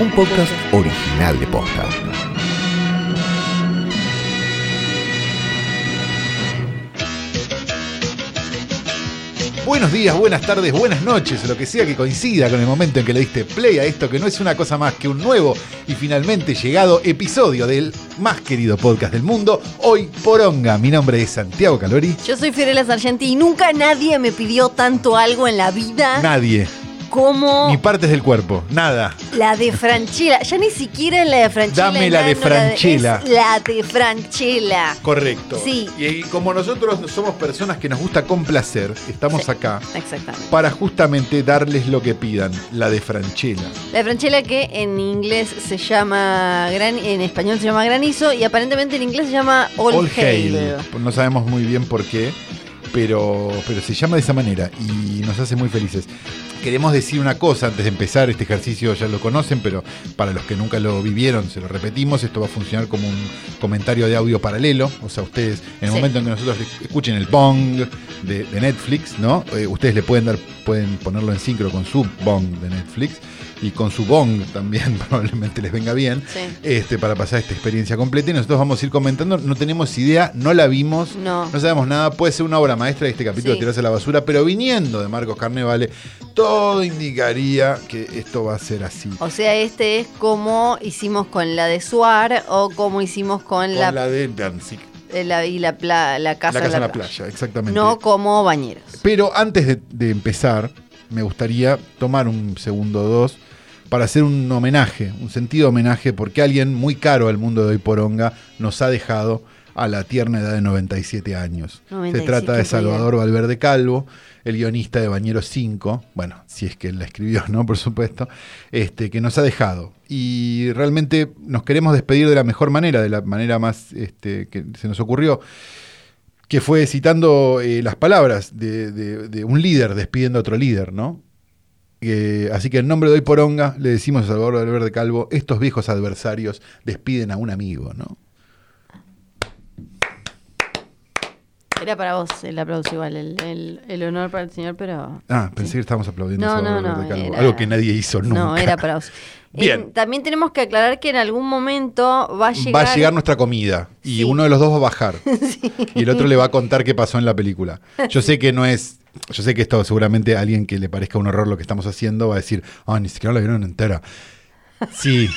un podcast original de Posta. Buenos días, buenas tardes, buenas noches, lo que sea que coincida con el momento en que le diste play a esto, que no es una cosa más que un nuevo y finalmente llegado episodio del más querido podcast del mundo, hoy Poronga. Mi nombre es Santiago Calori. Yo soy Fiorella Sargenti y nunca nadie me pidió tanto algo en la vida Nadie, como ni partes del cuerpo, nada. la de Franchella. Ya ni siquiera es la de Franchella. Dame la de no, Franchella. la de Franchella. Correcto. Sí. Y, y como nosotros somos personas que nos gusta complacer, estamos Sí. acá Exactamente. para justamente darles lo que pidan, la de Franchella. La de Franchella que en inglés se llama gran, en español se llama granizo y aparentemente en inglés se llama all, All hail. Hail. No sabemos muy bien por qué, pero, pero se llama de esa manera y nos hace muy felices. Queremos decir una cosa antes de empezar, este ejercicio ya lo conocen, pero para los que nunca lo vivieron, se lo repetimos, esto va a funcionar como un comentario de audio paralelo, o sea, ustedes en el Sí. momento en que nosotros escuchen el bong de, de Netflix, ¿no? Eh, ustedes le pueden dar, pueden ponerlo en sincro con su bong de Netflix y con su bong también probablemente les venga bien Sí. este, para pasar esta experiencia completa. Y nosotros vamos a ir comentando. No tenemos idea, no la vimos, No. sabemos nada. Puede ser una obra maestra de este capítulo, Sí. tirarse a la basura, pero viniendo de Marcos Carnevale, todo indicaría que esto va a ser así. O sea, este es como hicimos con la de Suar o como hicimos con, Con la, la, de Danzig, eh, la- y la, pla- la casa, la casa de en la playa, exactamente. No como bañeros. Pero antes de, de empezar, me gustaría tomar un segundo o dos para hacer un homenaje, un sentido homenaje, porque alguien muy caro al mundo de hoy poronga nos ha dejado a la tierna edad de 97 años. 97, Se trata de Salvador Valverde Calvo, el guionista de Bañeros 5, bueno, si es que él la escribió, ¿no? Por supuesto, este, que nos ha dejado. Y realmente nos queremos despedir de la mejor manera, de la manera más este, que se nos ocurrió que fue citando eh, las palabras de, de- de un líder despidiendo a otro líder, ¿no? Eh, así que en nombre de Hoy Poronga le decimos a Salvador Valverde Calvo, estos viejos adversarios despiden a un amigo, ¿no? Era para vos el aplauso igual, el, el- el honor para el señor, pero... Ah, pensé que estábamos aplaudiendo No, a Salvador no, no, Calvo, era- algo que nadie hizo nunca. No, era para vos. Bien. Eh, también tenemos que aclarar que en algún momento va a llegar... Va a llegar nuestra comida y Sí. uno de los dos va a bajar y el otro le va a contar qué pasó en la película. Yo sé que no es, yo sé que esto seguramente a alguien que le parezca un horror lo que estamos haciendo va a decir, ah, ni siquiera la vieron entera. Sí.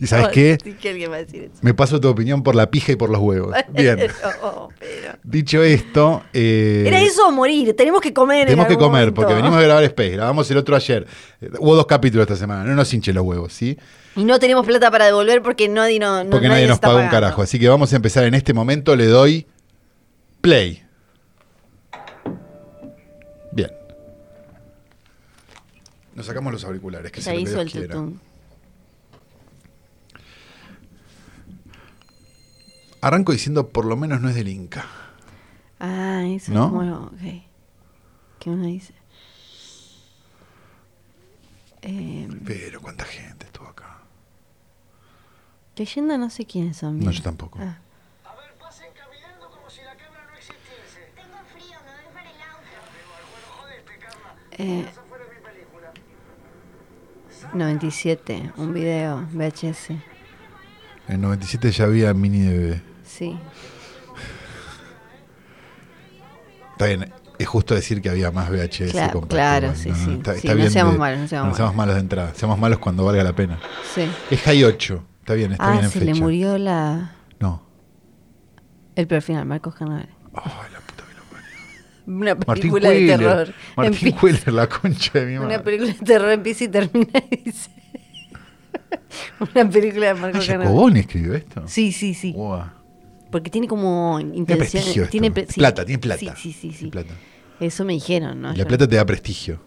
¿Y sabes qué? Sí que alguien va a decir eso. Me paso tu opinión por la pija y por los huevos. Bien. Oh, pero- Dicho esto, eh, Era eso o morir, tenemos que comer. en tenemos que algún comer momento. porque venimos a grabar Space. Grabamos el otro ayer. Eh, Hubo dos capítulos esta semana. No nos hinche los huevos, ¿sí? Y no tenemos plata para devolver porque nadie, no, no- Porque nadie nos paga un carajo. Así que vamos a empezar en este momento. Le doy play. Nos sacamos los auriculares, que que hizo el quiera. tutum. Arranco diciendo, por lo menos no es del Inca. Ah, eso ¿No? es como... ok. ¿Qué uno dice? Eh, Pero, ¿cuánta gente estuvo acá? leyenda no sé quiénes son. No, yo tampoco. Ah. A ver, pasen caminando como si la cámara no existiese. Tengo frío, me voy para el auto. Bueno, jodete, Carla. Eh, Esa fue mi película. 97, un video, VHS. En 97 ya había mini DV. Sí. Está bien, es justo decir que había más VHS. Claro, claro, sí, no, sí. Está, Sí, está no bien seamos de- malos, no seamos no seamos malos de entrada. Seamos malos cuando valga la pena. Sí. Es High 8. Está bien, está ah, bien en se fecha. le murió la No. el perfil, Marcos Carnaval. Ay, la puta que lo parió. Una Martín película de terror. Martín Cueller, la concha de mi madre. Una película de terror empieza y termina y dice. Una película de Carnaval. Jacoboni escribió esto. Sí, sí, sí. Porque tiene como Tiene esto. Tiene pre- sí. Plata, tiene plata. Sí, sí, sí. sí. Tiene plata. Eso me dijeron, ¿no? La plata te da prestigio.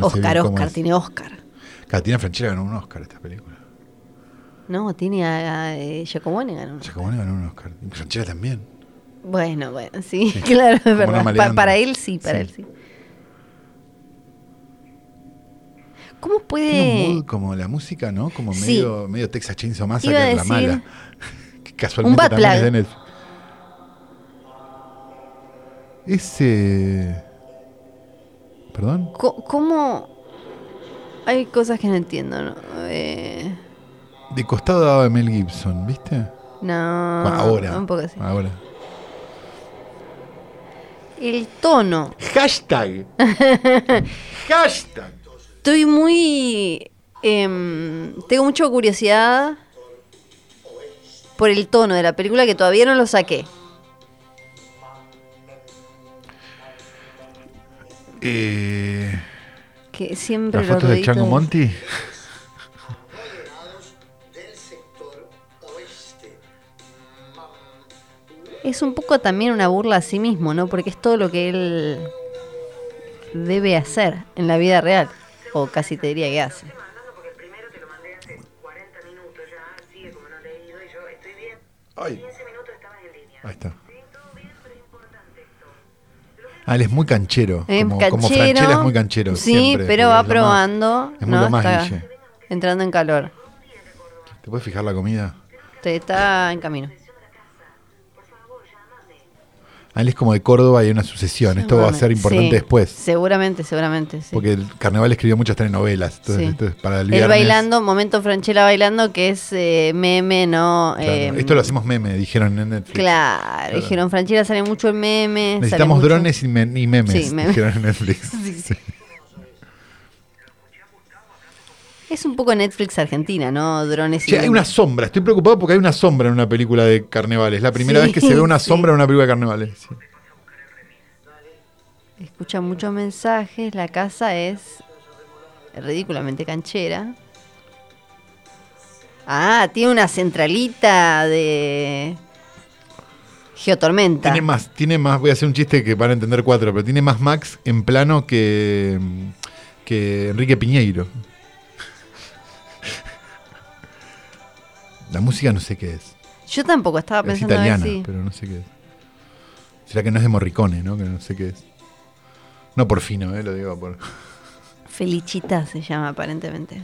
Oscar, Oscar, es. tiene Oscar. Catina Franchella ganó un Oscar esta película. No, tiene a, a eh, Giacomone ganó. Giacomoni ganó un Oscar. Franchella también. Bueno, bueno, sí, claro, es verdad. Pa- para él sí, para Sí. él sí. ¿Cómo Tiene un puede mood como la música, ¿no? Como Sí. medio, medio Texas Chainsaw Massacre, la decir- mala. Que casualmente Un también es de Netflix. Ese... ¿Perdón? cómo hay cosas que no entiendo, ¿no? Eh, De costado daba Mel Gibson, ¿viste? no. ahora. Un poco así. Ahora. El tono. Hashtag. Hashtag. Estoy muy. em, tengo mucha curiosidad por el tono de la película que todavía no lo saqué. Eh, Que siempre ¿Las los fotos de Chango deditos- Es un poco también una burla a sí mismo, ¿no? Porque es todo lo que él debe hacer en la vida real. O casi te diría que hace. porque el primero te lo mandé hace 40 minutos ya, sigue como no leído y yo estoy bien. Ay, 15 minutos estabas en línea. ahí está. Ah, él es muy canchero. Es como, canchero. como Franchella es muy canchero. Sí, siempre, pero va más- probando. es ¿no? lo más Está entrando en calor. ¿Te puedes fijar la comida? Te está en camino. Él es como de Córdoba y hay una sucesión. Esto va a ser importante Sí, después. Seguramente, seguramente. Sí. Porque el Carnaval escribió muchas telenovelas. Entonces, Sí. esto es para el viernes. bailando, momento Franchella bailando, que es eh, meme, ¿no? Claro, Eh, Esto lo hacemos meme, dijeron en Netflix. Claro, dijeron Franchella sale mucho en meme. sale Necesitamos mucho- drones y, me- y memes, memes. dijeron en Netflix. Sí. Es un poco Netflix Argentina, ¿no? Drones y Che, hay una sombra. Estoy preocupado porque hay una sombra en una película de carnavales. La primera Sí, vez que se ve una sí. sombra en una película de carnavales. Sí. Escucha muchos mensajes, la casa es ridículamente canchera. Ah, tiene una centralita de geotormenta. Tiene más, tiene más, voy a hacer un chiste que van a entender cuatro, pero tiene más Max en plano que, que Enrique Piñeiro. La música no sé qué es. Yo tampoco estaba Es pensando a ver italiana, si- pero no sé qué es. ¿Será que no es de Morricone, no? Que no sé qué es. No por fino, eh, lo digo por. Felicita se llama aparentemente.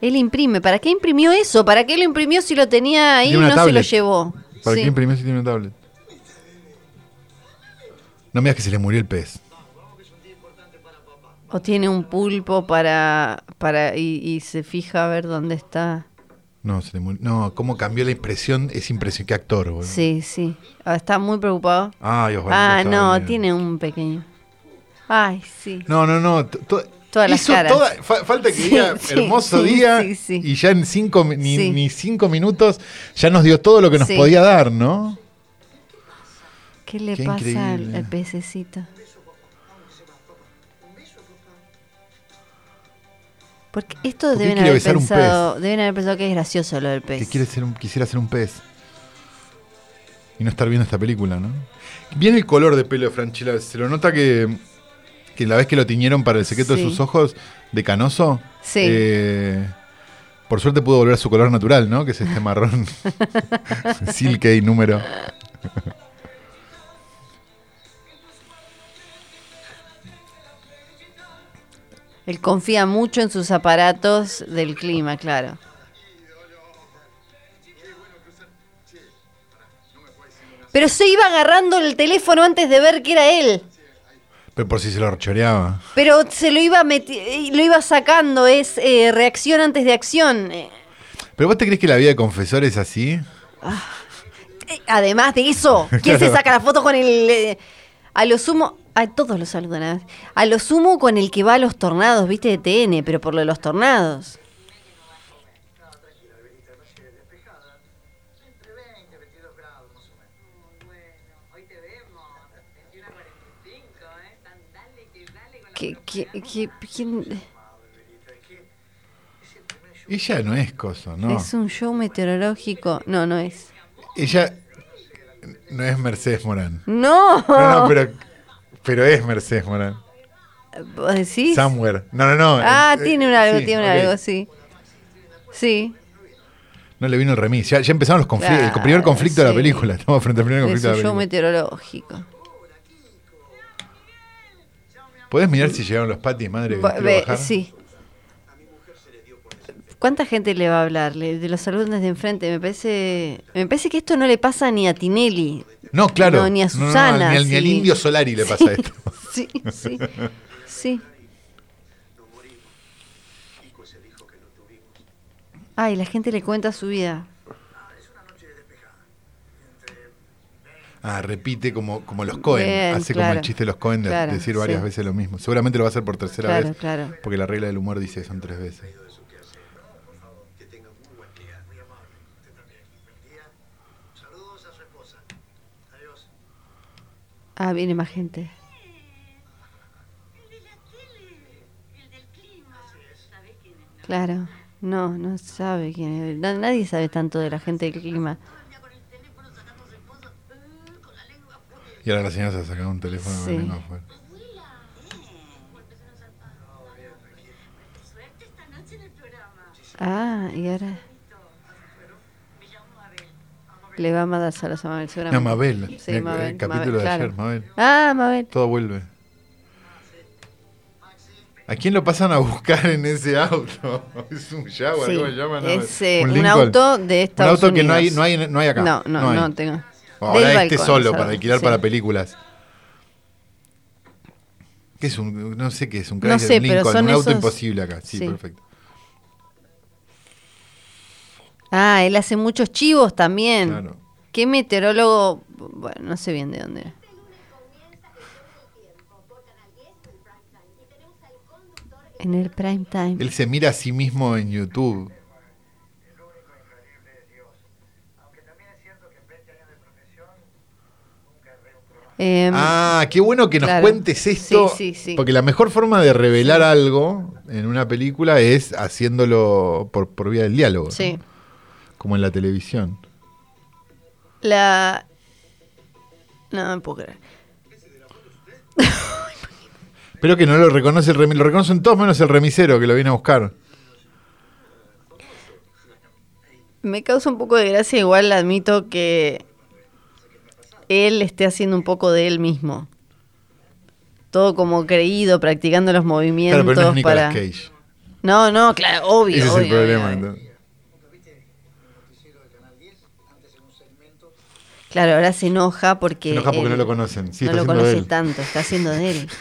Él imprime. ¿Para qué imprimió eso? ¿Para qué lo imprimió si lo tenía ahí y no se lo llevó? ¿Para Sí. qué imprimió si tiene una tablet? No me digas que se le murió el pez. O tiene un pulpo para, para y, y se fija a ver dónde está. No, se le murió. No, cómo cambió la impresión. Es impresión. Qué actor, boludo. Sí, sí. Ah, Está muy preocupado. Ay, Osvaldo. Ah, no, bien. tiene un pequeño. Ay, sí. No, no, no. to- to- Todas las hizo caras. toda- fa- falta que Sí, diga sí, hermoso sí, día sí, sí. y ya en cinco, ni, ni cinco minutos ya nos dio todo lo que nos podía dar, ¿no? ¿Qué le Qué pasa increíble. al pececito? Porque esto ¿Por deben haber, pensado, deben haber pensado que es gracioso lo del Que pez. quiere ser un, quisiera ser un pez. Y no estar viendo esta película, ¿no? Viene el color de pelo de Franchella. Se lo nota que, que la vez que lo tiñeron para el secreto de sus ojos de canoso. Sí. eh, por suerte pudo volver a su color natural, ¿no? Que es este marrón silke y número. Él confía mucho en sus aparatos del clima, claro. Pero se iba agarrando el teléfono antes de ver que era él. Pero por si se lo choreaba. Pero se lo iba lo iba sacando, es eh, reacción antes de acción. ¿Pero vos te crees que la vida de confesor es así? eh, además de eso, ¿quién se saca la foto con el... eh, a lo sumo... A todos los saludan. A, a lo sumo con el que va a los tornados, viste, de TN, pero por lo de los tornados. Entre 20, 22 grados más o menos. Bueno, hoy te vemos. 21 a 45, ¿eh? Tan dale que dale con la ¿Qué, qué, qué- quién- Ella no es cosa, ¿no? Es un show meteorológico. No, no es. Ella no es Mercedes Morán. No. No, no, pero, pero es Mercedes Morán. ¿Vos decís? Somewhere. No, no, no. Ah, Eh, tiene un algo, sí, tiene un algo, sí. Sí. No le vino el remis. Ya, ya empezaron los conflictos. el primer conflicto de la película. Estamos frente al primer conflicto de la película. meteorológico. ¿Podés mirar si llegaron los patis, madre? ve- bajar? sí. ¿Cuánta gente le va a hablar de los alumnos de enfrente? Me parece, me parece que esto no le pasa ni a Tinelli. No, claro. Ni a Susana. Ni, al, ni, al, indio Solari le pasa esto. Sí, sí. sí. Ay, la gente le cuenta su vida. Ah, repite como, como los Cohen. Hace como el chiste de los Cohen de decir varias veces lo mismo. Seguramente lo va a hacer por tercera claro, vez. Porque la regla del humor dice que son tres veces. Ah, viene más gente. Claro. No, no sabe quién es. Na- Nadie sabe tanto de la gente del clima. Y ahora la señora se ha sacado un teléfono con Sí. la lengua afuera. Ah, y ahora. Le va a mandar saludos a Mabel, No, seguramente. Mabel. Sí, el, Mabel, el capítulo Mabel, de claro. ayer, Mabel. Ah, Mabel. Todo vuelve. ¿A quién lo pasan a buscar en ese auto? Es un Jaguar, Sí, ¿cómo se llama? No, es eh, un, Lincoln. auto de Estados Un auto que no hay, Unidos. no hay, no hay acá. No, no, hay. no, tengo. Ahora Del este balcón, solo ¿sabes? para alquilar Sí. para películas. ¿Qué es un, no sé qué es, un No Chrysler sé, pero Lincoln, son un auto esos- imposible acá. Sí, Sí. perfecto. Ah, él hace muchos chivos también. Claro. ¿Qué meteorólogo? Bueno, no sé bien de dónde era. En el prime time. Él se mira a sí mismo en YouTube. Em, Ah, qué bueno que nos claro. cuentes esto. Sí, sí, sí. Porque la mejor forma de revelar algo en una película es haciéndolo por, por vía del diálogo. ¿no? Como en la televisión. La. No me puedo creer. Pero que no lo reconoce el remisero. Lo reconocen todos menos el remisero que lo viene a buscar. Me causa un poco de gracia, igual admito que él esté haciendo un poco de él mismo. Todo como creído, practicando los movimientos Claro, pero no es para. Cage. No, no, claro, obvio. Ese es el problema. obvio. entonces. Claro, ahora se enoja porque. Se enoja porque no lo conocen. Sí, no lo conoce él. tanto, está haciendo de él.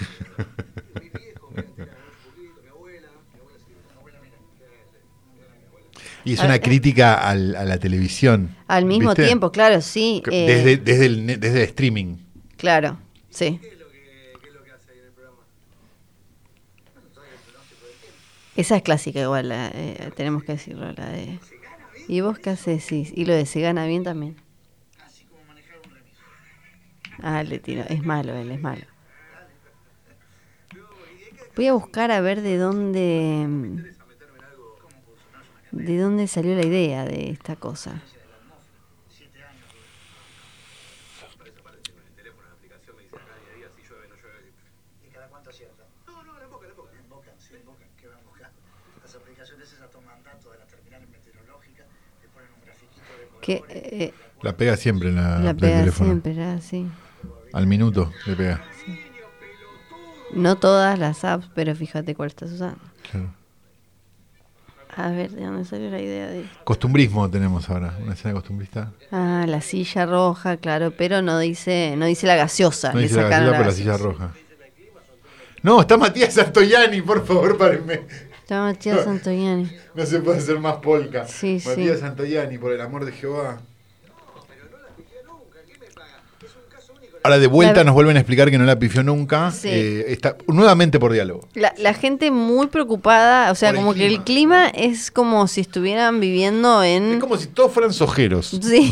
Y es una eh. crítica al- a la televisión. Al mismo ¿viste? tiempo, claro, sí. Eh, Desde, desde, el, desde el streaming. Claro, sí. Esa es clásica igual, la, eh, tenemos que decirlo, la de... ¿Y vos qué haces? Sí, y lo de se gana bien también. Ah, le tiro, es malo él, es malo. Voy a buscar a ver de dónde... ¿De dónde salió la idea de esta cosa? Que eh, La pega siempre en la, la pega teléfono. siempre, ah, sí. Al minuto le pega. No todas las apps, pero fíjate cuál estás usando. Claro. A ver, ¿de dónde salió la idea de Costumbrismo tenemos ahora. Una escena costumbrista. Ah, la silla roja, claro, pero no dice, no dice la gaseosa. No le dice la sacaron gaseosa por la silla gaseosa. roja. No, está Matías Santoyani, por favor, párenme. Está Matías Santoyani. No se puede hacer más polka. Sí, sí. Matías Santoyani, por el amor de Jehová. Ahora de vuelta nos vuelven a explicar que no la pifió nunca. Sí. Eh, está nuevamente por diálogo. La, la gente muy preocupada, o sea, Por el como que el clima es como si estuvieran viviendo en... Es como si todos fueran sojeros. Sí.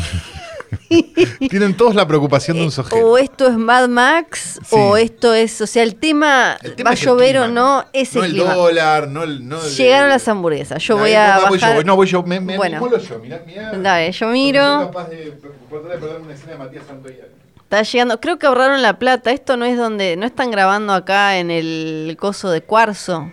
Tienen todos la preocupación de un sojero. o esto es Mad Max, Sí. o esto es, o sea, el tema, El tema va a llover o no, es no el clima. dólar, no el. No el- Llegaron las hamburguesas, yo No, voy eh, a no, voy bajar... yo, no, voy yo, me, me Bueno. yo, mirá, mirá. Dale, yo No miro. soy capaz de de perder una escena de Matías. Está llegando, creo que ahorraron la plata. Esto no es donde, no están grabando acá en el coso de cuarzo.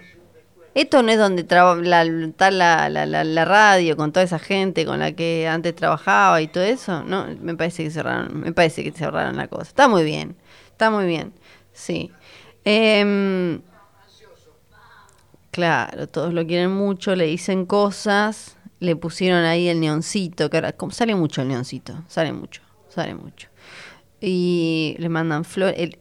Esto no es donde traba- la, está la, la, la, radio con toda esa gente con la que antes trabajaba y todo eso. No, me parece que cerraron, me parece que se ahorraron la cosa. Está muy bien, está muy bien, sí. Em, claro, todos lo quieren mucho, le dicen cosas, le pusieron ahí el neoncito, que ahora como sale mucho el neoncito, sale mucho, sale mucho y le mandan flores.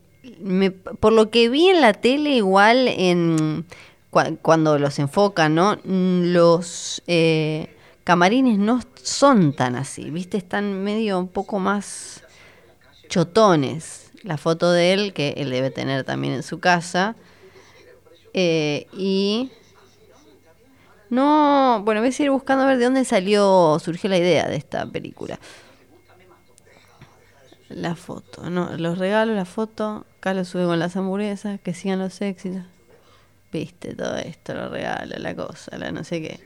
por lo que vi en la tele, igual en cua- cuando los enfocan, ¿no? Mm, Los eh, camarines no son tan así, ¿viste? Están medio un poco más chotones. La foto de él, que él debe tener también en su casa. Eh, y no, bueno, voy a seguir buscando a ver de dónde salió, surgió la idea de esta película. La foto, no, los regalos, la foto, acá lo sube con las hamburguesas, que sigan los éxitos. Viste, todo esto, los regalos, la cosa, la no sé qué.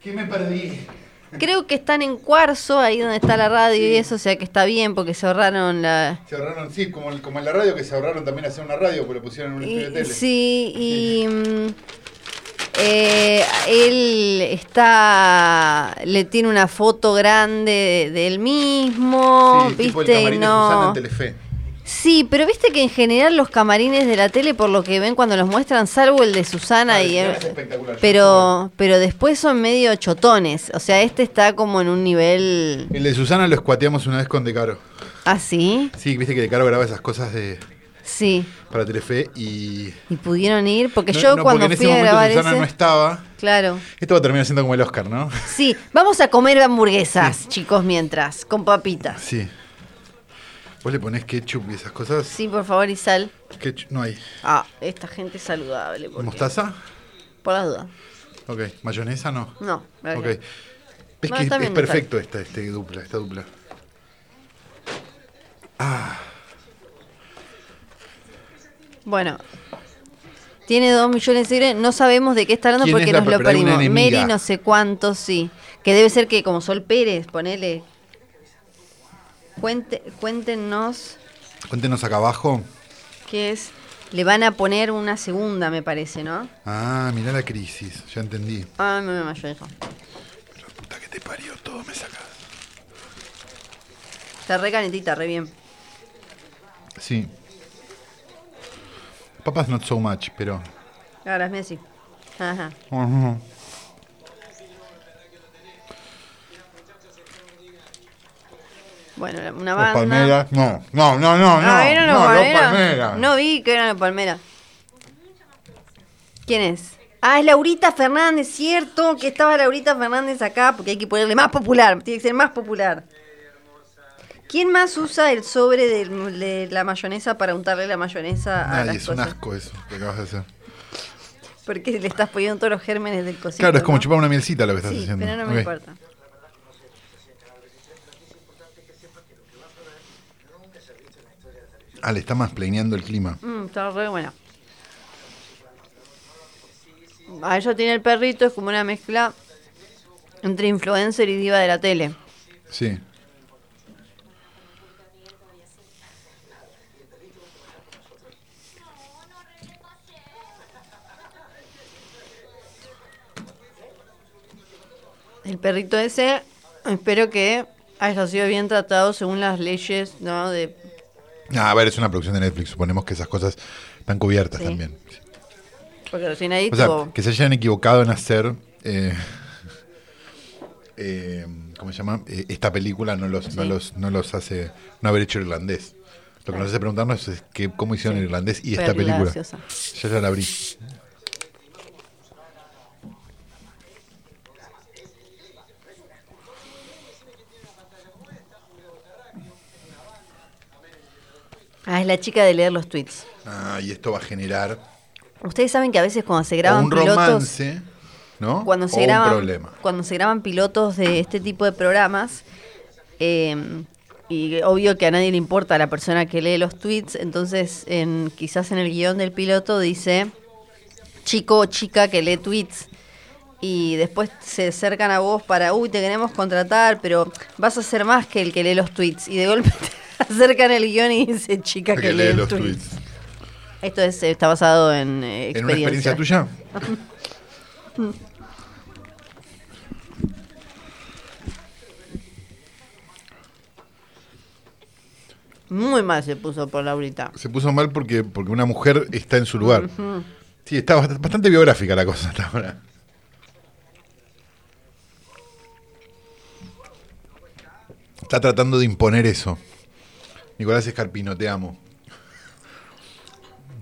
¿Qué me perdí? Creo que están en cuarzo, ahí donde está la radio y eso, o sea que está bien porque se ahorraron la... Se ahorraron, sí, como, como en la radio, que se ahorraron también hacer una radio, porque lo pusieron en un estudio de tele. sí, y mm, eh, él está, le tiene una foto grande de, él mismo, Sí, tipo el viste, de no. Telefe. Sí, pero viste que en general los camarines de la tele, por lo que ven cuando los muestran, salvo el de Susana Ah, y el es espectacular, pero, pero después son medio chotones. O sea, este está como en un nivel El de Susana lo escuateamos una vez con De Caro. así. Sí, viste que De Caro graba esas cosas de Sí. para Telefe y... Y pudieron ir, porque No, yo no, cuando porque en fui ese a grabar Susana ese, no estaba. claro. Esto va a terminar siendo como el Oscar, ¿no? Sí, vamos a comer hamburguesas, chicos, mientras, con papitas. Sí. Vos le ponés ketchup y esas cosas. Sí, por favor, y sal. Ketchup, no hay. Ah, esta gente es saludable. porque- ¿Mostaza? Por las dudas. Ok. ¿Mayonesa? No. No, Ok. Es que es, perfecto esta, este dupla, esta dupla. Bueno. Tiene dos millones de seguidores. No sabemos de qué está hablando ¿Quién porque nos lo perdimos. Mary no sé cuántos, sí. Que debe ser que como Sol Pérez, ponele. Cuente, cuéntenos Cuéntenos acá abajo. qué es. Le van a poner una segunda, me parece, ¿no? Ah, mirá la crisis. Ya entendí. Ah, me mayonesa. La puta que te parió, todo me sacas. Está re calentita, re bien. Sí. Papas not so much, pero. Ahora es Messi. Ajá. Ujú. Bueno, una Los banda. palmeras. No, no, no, no, no. Ah, ¿eran los no, los palmeras? palmeras. No vi que eran los palmeras. ¿Quién es? Ah, es Laurita Fernández, cierto que estaba Laurita Fernández acá porque hay que ponerle más popular, tiene que ser más popular. ¿Quién más usa el sobre de, la mayonesa para untarle la mayonesa a Nadie, las es un cosas? asco eso que acabas de hacer. Porque le estás poniendo todos los gérmenes del cosito. Claro, es como ¿no? chupar una mielcita lo que estás Sí, haciendo. pero no me Ok. importa. Ah, le está más planeando el clima. Mm, está re buena. Ah, ella tiene el perrito, es como una mezcla entre influencer y diva de la tele. Sí. El perrito ese, espero que haya sido bien tratado según las leyes, ¿no? De, Ah, a ver, es una producción de Netflix. Suponemos que esas cosas están cubiertas Sí. también. porque recién ahí O sea, que se hayan equivocado en hacer. eh, eh, ¿Cómo se llama? Eh, esta película no los, no, los, no los hace. No haber hecho irlandés. Lo que nos hace preguntarnos es que, cómo hicieron Sí. el irlandés y Fue esta película. graciosa. Ya ya la abrí. Ah, es la chica de leer los tweets. Ah, y esto va a generar Ustedes saben que a veces cuando se graban un pilotos... romance, ¿no? cuando se o graban un problema. cuando se graban pilotos de este tipo de programas eh, y obvio que a nadie le importa la persona que lee los tweets entonces en quizás en el guion del piloto dice chico o chica que lee tweets y después se acercan a vos para uy te queremos contratar pero vas a ser más que el que lee los tweets y de golpe acercan el guion y dice chica que, que lee, lee los tweets. tweets. esto es, está basado en eh, ¿En una experiencia experiencia tuya? muy mal se puso por Laurita Se puso mal porque, porque una mujer está en su lugar. Sí, está bast- bastante biográfica la cosa hasta ahora. Está tratando de imponer eso. Nicolás Escarpino, te amo.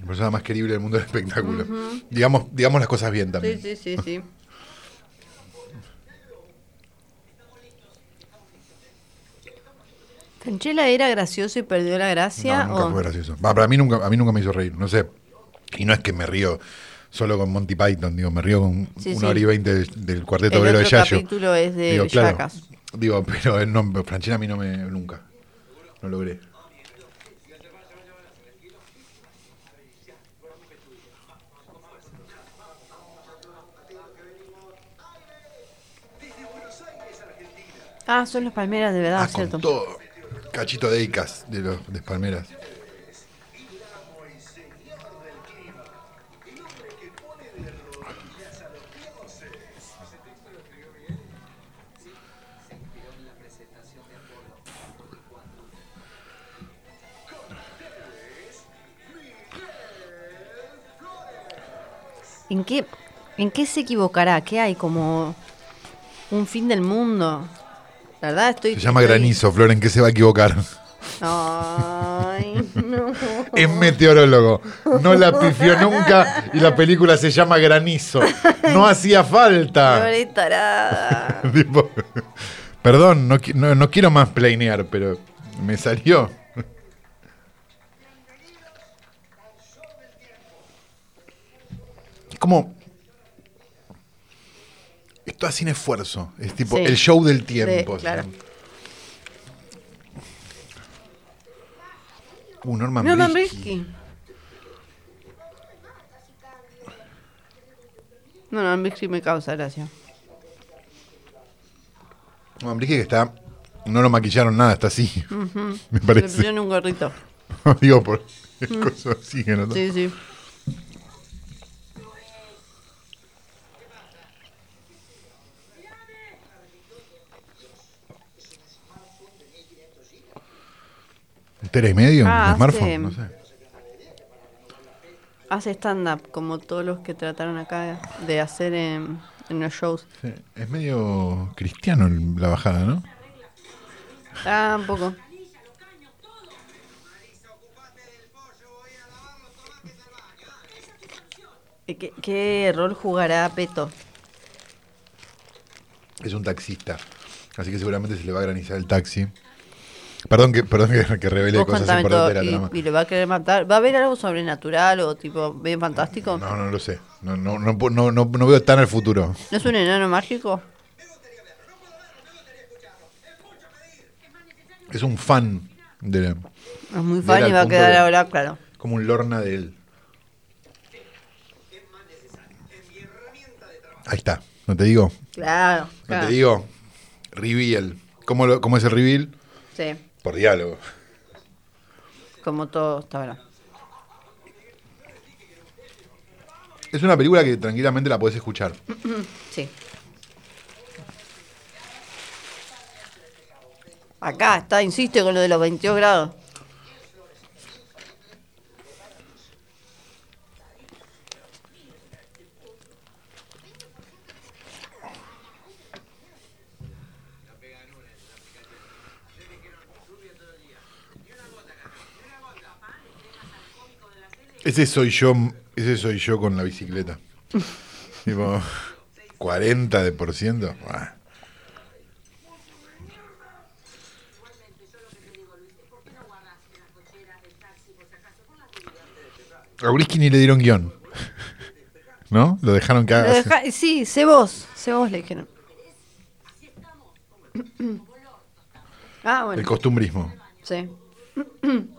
La persona más querible del mundo del espectáculo. Digamos, digamos las cosas bien también. Sí, sí, sí, sí. ¿Franchella era gracioso y perdió la gracia? Nunca fue gracioso. Para mí nunca, a mí nunca me hizo reír, no sé. Y no es que me río solo con Monty Python, digo, me río con sí, una sí. hora y veinte del, Cuarteto Obrero de Yayo. El capítulo es de digo, digo, pero no, Franchella a mí no me... nunca. No logré. Ah, son los palmeras de verdad, Ah, con ¿cierto? todo. Cachito de Icas de los de Palmeras. ¿En qué, ¿En qué se equivocará? ¿Qué hay? Como un fin del mundo. La verdad estoy... Se llama estoy- Granizo, Flor, ¿en qué se va a equivocar? Ay, no. Es meteorólogo. No la pifió nunca y la película se llama Granizo. No hacía falta. Tipo, perdón, no, qui- no- no quiero más planear, pero me salió. Como. Esto sin esfuerzo. Es tipo Sí. el show del tiempo. Sí, claro. ¿sí? Uh, Norman, Norman Brisky. Brisky. No, Norman Brisky me causa gracia. Norman Brisky que está. No lo maquillaron nada, está así. Me Le parece. pusieron un gorrito. Digo, por cosas así que no. Sí, sí. ¿Un tera y medio? Ah, ¿Un smartphone? hace- No sé. Hace stand-up, como todos los que trataron acá de hacer en, en los shows. Sí, Es medio cristiano la bajada, ¿no? Ah, un poco. ¿Y ¿Qué, ¿Qué rol jugará Peto? Es un taxista. Así que seguramente se le va a granizar el taxi. Perdón que, perdón que, que revele Vos cosas importantes de la trama. Y, y le va a querer matar. ¿Va a haber algo sobrenatural o tipo bien fantástico? No, no lo sé. No, no, no, no, no, veo tan el futuro. ¿No es un enano mágico? Es un fan de Es muy fan y va a quedar ahora, claro. como un lorna de él. Ahí está. ¿No te digo? Claro. ¿No claro. te digo? Reveal. ¿Cómo, lo- ¿Cómo es el reveal? Sí, Por diálogo. como todo hasta ahora. Es una película que tranquilamente la podés escuchar. Sí. Acá está, insiste con lo de los 22 grados. Ese soy yo, ese soy yo con la bicicleta. tipo, 40 de por ciento. A Brisky ni le dieron guion. ¿No? Lo dejaron que haga. Deja- sí, sé vos, sé vos le dijeron. ah, El bueno, costumbrismo. sí.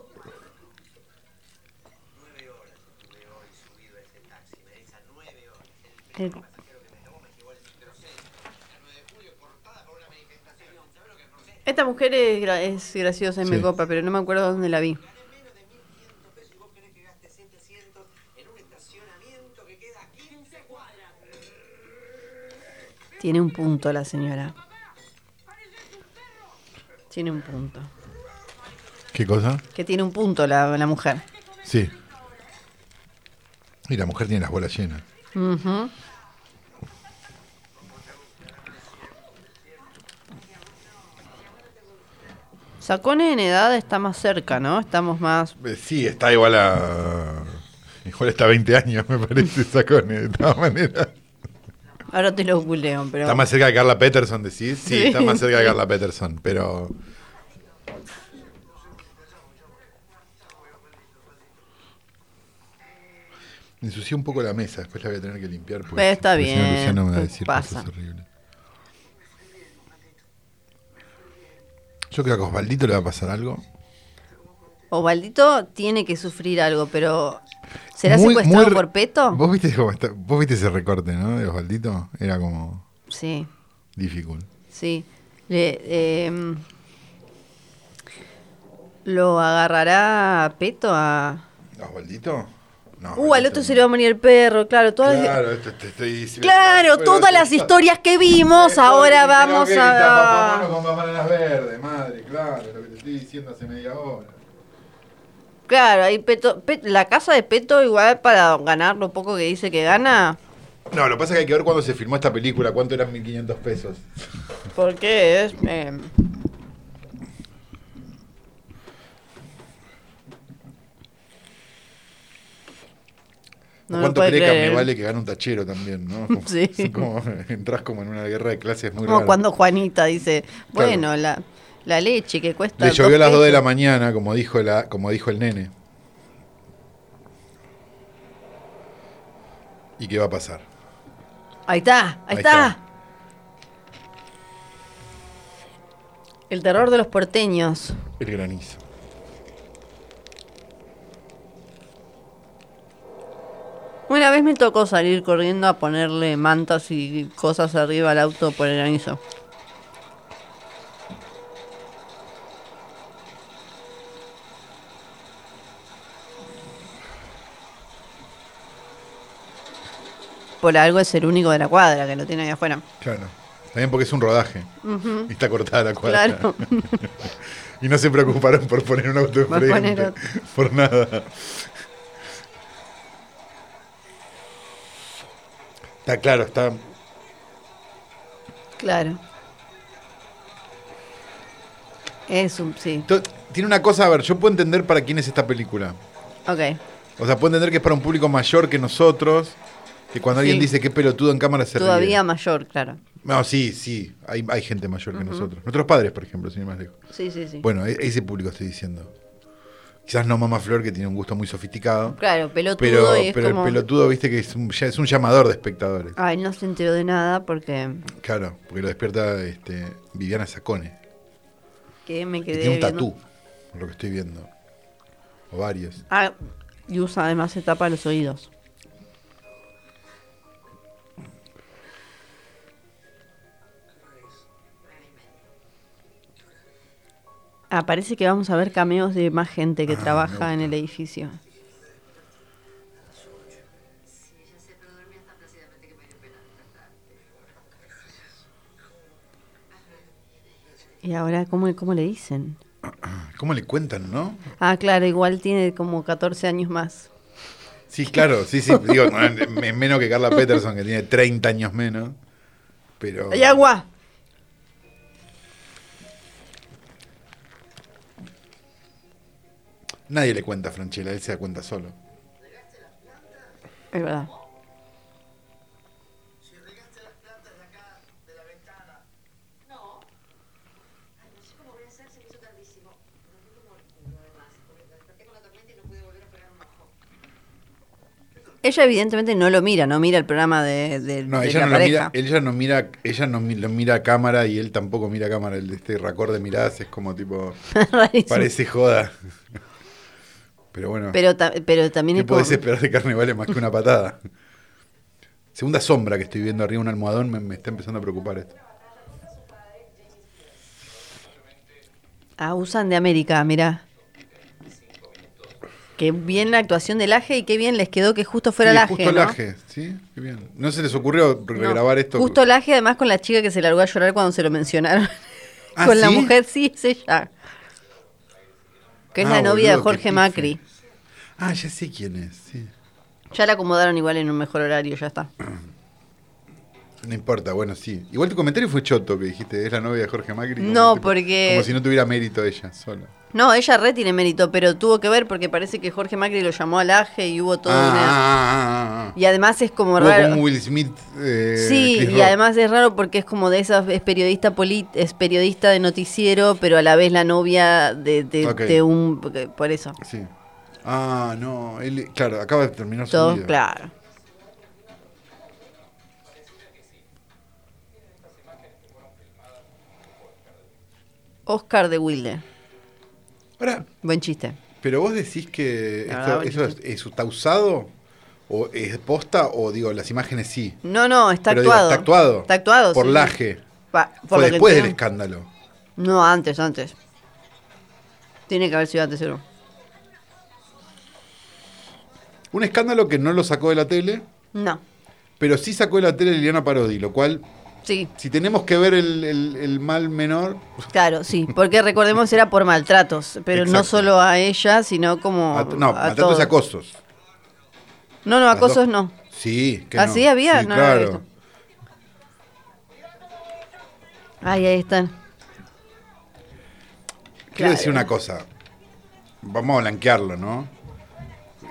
El- Esta mujer es, gra- es graciosa me Sí. copa, pero no me acuerdo dónde la vi. Tiene un punto la señora. Tiene un punto. ¿Qué cosa? Que tiene un punto la, la mujer. Sí. Y la mujer tiene las bolas llenas. Ujú. Sacone en edad está más cerca, ¿no? Estamos más... Eh, Sí, está igual a. Igual está a 20 años, me parece, Sacone, de todas maneras. Ahora te lo googleo, pero... Está más cerca de Carla Peterson, decís. Sí, Sí. está más cerca de Carla Peterson, pero. Ensucié un poco la mesa, después la voy a tener que limpiar. Porque Pero está bien, Luciano me va a pues decir pasa. cosas horribles. Yo creo que a Osvaldito le va a pasar algo. Osvaldito tiene que sufrir algo, pero ¿será Muy- secuestrado muy por Peto? ¿Vos viste, cómo está- vos viste ese recorte, ¿no? De Osvaldito. Era como Sí, difficult. sí. Le- em, ¿Lo agarrará Peto a...? ¿A ¿Osvaldito? No. Uh, al otro se le va a morir el perro, claro. Todas Claro, esto te estoy diciendo. Claro, todas las historias que vimos, esto ahora vamos que está Papá a... Con verdes, madre, claro, lo que te estoy diciendo hace media hora. Claro, ahí Peto, Pe- la casa de Peto igual para ganar lo poco que dice que gana, No, lo que pasa es que hay que ver cuándo se filmó esta película, cuánto eran 1500 pesos. porque es... eh, no ¿Cuánto cree que me vale que gane un tachero también, no? Como- Sí. como, entras como en una guerra de clases muy Como rara. cuando Juanita dice, Claro. bueno, la, la leche que cuesta... Le llovió a las 2 de la mañana, como dijo, la, como dijo el nene. ¿Y qué va a pasar? Ahí está, ahí, Ahí está. está. El terror de los porteños. El granizo. Una vez me tocó salir corriendo a ponerle mantas y cosas arriba al auto por el granizo. Por algo es el único de la cuadra que lo tiene ahí afuera. Claro. También porque es un rodaje. Y está cortada la cuadra. Claro. y no se preocuparon por poner un auto enfrente. Por nada. Está claro, está. Claro. Es un, sí. Tiene una cosa, a ver, yo puedo entender para quién es esta película. Ok. O sea, puedo entender que es para un público mayor que nosotros. Que cuando alguien dice que pelotudo en cámara se ríe. Todavía mayor, claro. No, sí, sí. Hay, hay gente mayor que nosotros. Nuestros padres, por ejemplo, sin ir más lejos. Sí, sí, sí. Bueno, e- ese público estoy diciendo. Quizás no Mamá Flor, que tiene un gusto muy sofisticado. Claro, pelotudo Pero, y es pero como... el pelotudo, viste que es un, ya es un llamador de espectadores. Ay, no se enteró de nada porque Claro, porque lo despierta este, Viviana Sacone. que me Que quedé tiene un viendo. tatú, por lo que estoy viendo. O varios. Ah, y usa además se tapa los oídos. Ah, parece que vamos a ver cameos de más gente que Ah, trabaja en el edificio. Y ahora, ¿cómo, cómo le dicen? ¿Cómo le cuentan, no? Ah, claro, igual tiene como 14 años más. Sí, claro, sí, sí. Digo, menos que Carla Peterson, que tiene 30 años menos. Pero. ¡Hay agua! Nadie le cuenta a Franchella, él se da cuenta solo. Es verdad. Si regaste las plantas de acá, de la ventana, No. Ay, no sé cómo voy a hacer, se me hizo tardísimo. Me fui como el culo además, porque me desperté con la tormenta y no pude volver a pegar un ojo. Ella evidentemente no lo mira, no mira el programa de, de- No, de ella la no, lo pareja. mira, ella no mira, ella no mi- lo mira a cámara y él tampoco mira a cámara. El de este racor de miradas es como tipo, parece joda. Pero bueno, Pero, ta- pero también ¿qué es como... podés esperar de carnavales más que una patada? Segunda sombra que estoy viendo arriba un almohadón, me, me está empezando a preocupar esto. Ah, usan de América, mirá. Qué bien la actuación del Aje y qué bien les quedó que justo fuera Sí, el Aje, justo el ¿no? Aje, ¿sí? Qué bien. ¿No se les ocurrió No, regrabar esto? Justo el Aje, además con la chica que se largó a llorar cuando se lo mencionaron. Ah, con la mujer, sí, es ella. Que es Ah, la novia de boludo, Jorge. Macri. Ah, ya sé quién es, sí. Ya la acomodaron igual en un mejor horario, ya está. No importa, bueno, sí. Igual tu comentario fue choto, que dijiste, es la novia de Jorge Macri. como No, tipo- porque- Como si no tuviera mérito ella sola. No, ella re tiene mérito, pero tuvo que ver porque parece que Jorge Macri lo llamó al Aje y hubo todo Ah, una... ah, ah, ah, ah. Y además es como Hubo raro... como un Will Smith. eh, Sí, Chris y Rock. además es raro porque es como de esas, es periodista polit, es periodista de noticiero, pero a la vez la novia de, de, de un, por eso. Sí. Ah, no. Él, claro, acaba de terminar su Todo, vida. claro. Oscar de Wilde. Ahora, Buen chiste. pero vos decís que La esto- verdad, eso es, eso está usado o es posta o digo, las imágenes sí. No, no, está Pero digo, actuado. está actuado. Está actuado, Por sí. Laje. Pa- por Fue lo que después del entiendo. escándalo. No, antes, antes. Tiene que haber sido antes, seguro. Un escándalo que no lo sacó de la tele, No. pero sí sacó de la tele Liliana Parodi, lo cual, Sí, si tenemos que ver el, el- el mal menor, claro, sí. Porque recordemos era por maltratos. Pero no solo a ella, sino como. a- no, a maltratos todos. y acosos. No, no, acosos no. Sí, que ¿Ah, no. había? Sí, No lo había claro. Ay, ahí están. Quiero Claro. decir una cosa. Vamos a blanquearlo, ¿no?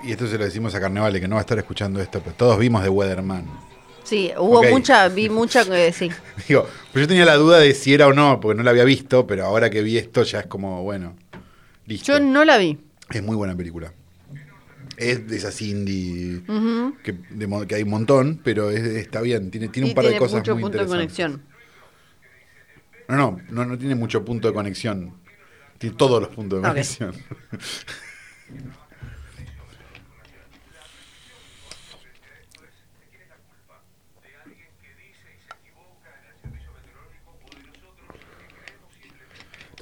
Y esto se lo decimos a Carnevale, que no va a estar escuchando esto, pero todos vimos de Weatherman. Sí, hubo Ok. mucha, vi mucha, eh, sí. Digo, pues yo tenía la duda de si era o no, porque no la había visto, pero ahora que vi esto ya es como, bueno, listo. Yo no la vi. Es muy buena película. Es de esas indie que, de que hay un montón, pero es- está bien, tiene, tiene un par de cosas mucho muy punto de interesantes. conexión. No, no, no, no tiene mucho punto de conexión. Tiene todos los puntos de conexión.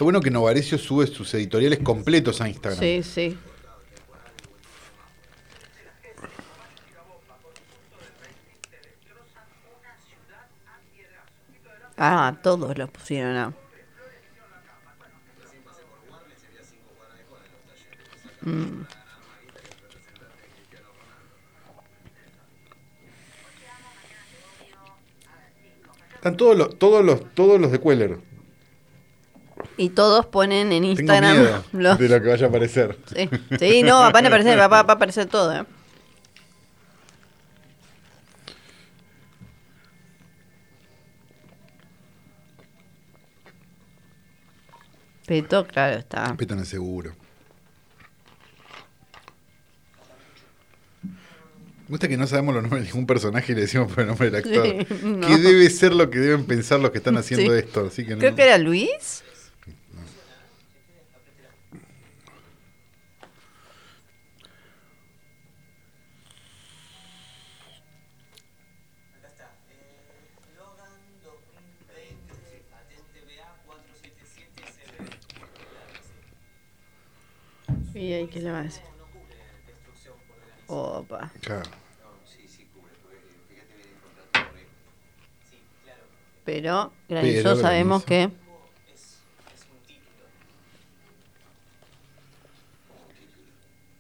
Está bueno que Novarecio sube sus editoriales completos a Instagram. Sí, sí. Ah, todos los pusieron a. Mm, Están todos los, todos los, todos los de Queller. Y todos ponen en Tengo Instagram miedo los. de lo que vaya a aparecer. Sí, sí, no, van a aparecer, va, va- va a aparecer todo, ¿eh? Peto, claro, está. Petan es seguro. Me gusta que no sabemos los nombres de ningún personaje y le decimos por el nombre del actor. Sí, no. Que debe ser lo que deben pensar los que están haciendo Sí. esto. Así que no- Creo que era Luis. Y ahí, ¿qué le va a granizo. Opa. Claro. Pero granizo Pero sabemos Granizo. que.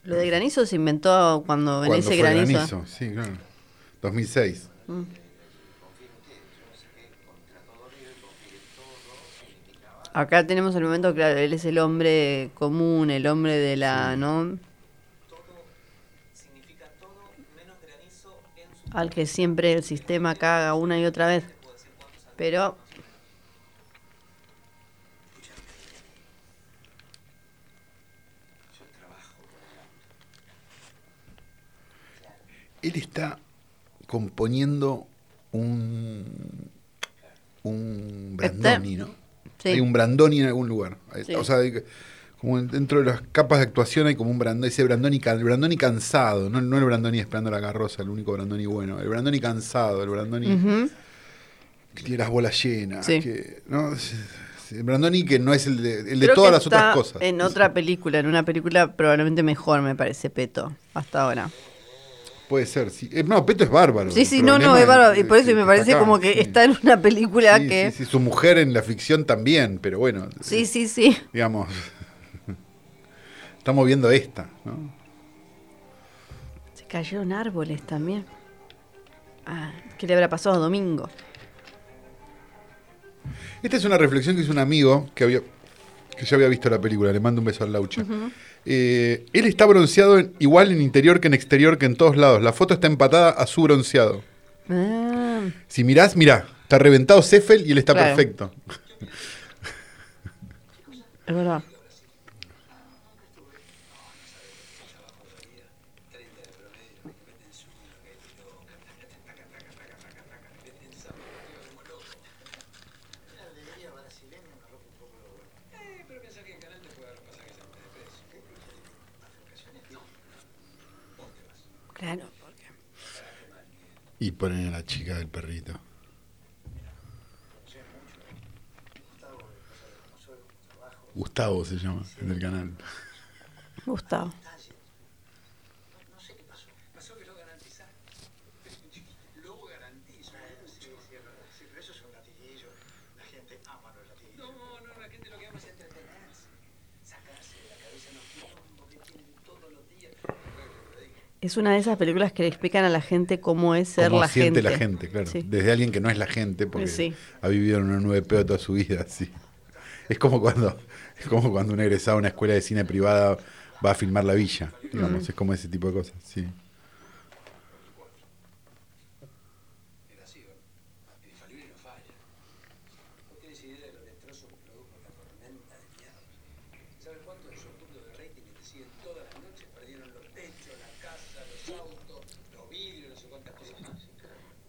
Lo de granizo se inventó cuando Cuando ese fue granizo. Sí, claro. 2006. Acá tenemos el momento, claro, él es el hombre común, el hombre de la, ¿no? Todo significa todo menos granizo en su Al que siempre el sistema caga una y otra vez. Pero Él está componiendo un. Un Brandoni, ¿no? Sí. Hay un Brandoni en algún lugar. Sí. O sea, como dentro de las capas de actuación hay como un Brandoni, ese Brandoni, el Brandoni cansado, no, no el Brandoni esperando la carroza, el único Brandoni bueno, el Brandoni cansado, el Brandoni que tiene las bolas llenas, Sí. que, ¿no? Brandoni que no es el de, el de todas las otras cosas. En otra película, en una película probablemente mejor, me parece, Peto, hasta ahora. Puede ser, sí. Eh, no, Peto es bárbaro. Sí, sí, no, no, es bárbaro. Y por eso me parece acá, como que sí. está en una película Sí, que. sí, sí, su mujer en la ficción también, pero bueno. Sí, sí, sí. Digamos, estamos viendo esta, ¿no? Se cayeron árboles también. Ah, ¿qué le habrá pasado a Domingo? Esta es una reflexión que hizo un amigo que había que ya había visto la película, le mando un beso al Laucha. Eh, él está bronceado en- igual en interior que en exterior que en todos lados. La foto está empatada a su bronceado. Ah, Si mirás, mirá, está reventado Cefel y él está Claro. perfecto. es verdad. Claro, porque Y ponen a la chica del perrito. Gustavo se llama, en el canal. Gustavo. No sé qué pasó. Pasó que lo garantiza. Luego garantizo. Sí, sí, es verdad. Sí, pero eso es un latiguillo. La gente ama los latiguillos. No, no, la gente lo que ama es entretenerse. Sacarse de la cabeza los quilombos que tienen todos los días. Es una de esas películas que le explican a la gente cómo es ser Cómo la siente gente. la gente, claro. Sí. Desde alguien que no es la gente, porque Sí. ha vivido en una nube peor toda su vida, sí. Es como cuando, es como cuando un egresado a una escuela de cine privada va a filmar la villa, digamos, Mm. es como ese tipo de cosas, sí. El ácido infalible no falla. No tienes idea de los destrozos que produjo la tormenta de mierda. ¿Sabes cuántos de esos puntos de rating que te siguen todas las noches perdieron los techos, la casa, los autos, los vidrios, no sé cuántas cosas más?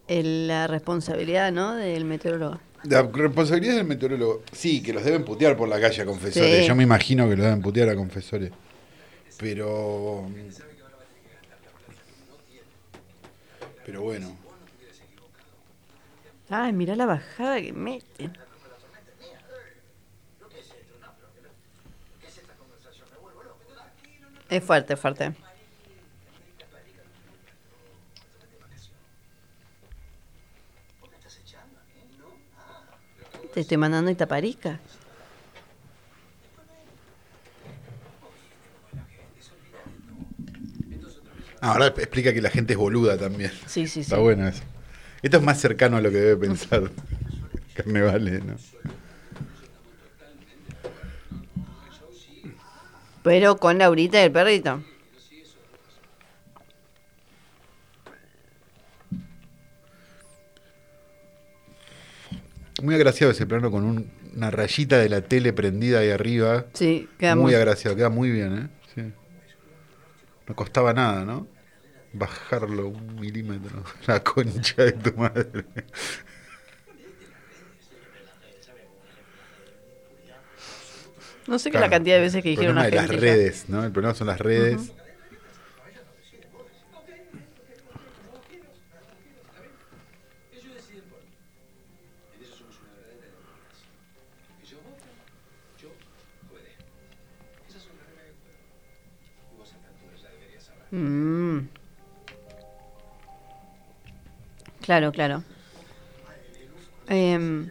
El- la responsabilidad, ¿no? Del meteorólogo. La responsabilidad del meteorólogo, sí, que los deben putear por la calle a confesores. Sí. Yo me imagino que los deben putear a confesores. Pero. Pero bueno. Ay, mirá la bajada que meten. Es fuerte, es fuerte. Te estoy mandando Itaparica. Ah, ahora explica que la gente es boluda también. Sí, sí, sí. Está bueno eso. Esto es más cercano a lo que debe pensar. Carne vale, ¿no? Pero con Laurita y el perrito. Muy agraciado ese plano con un- una rayita de la tele prendida ahí arriba. Sí, queda muy muy... agraciado, queda muy bien, ¿eh? Sí. No costaba nada, ¿no? Bajarlo un milímetro. La concha de tu madre. No sé qué Claro, la cantidad de veces que el dijeron problema a de las redes, ¿no? El problema son las redes. Mm. Claro, claro. Em,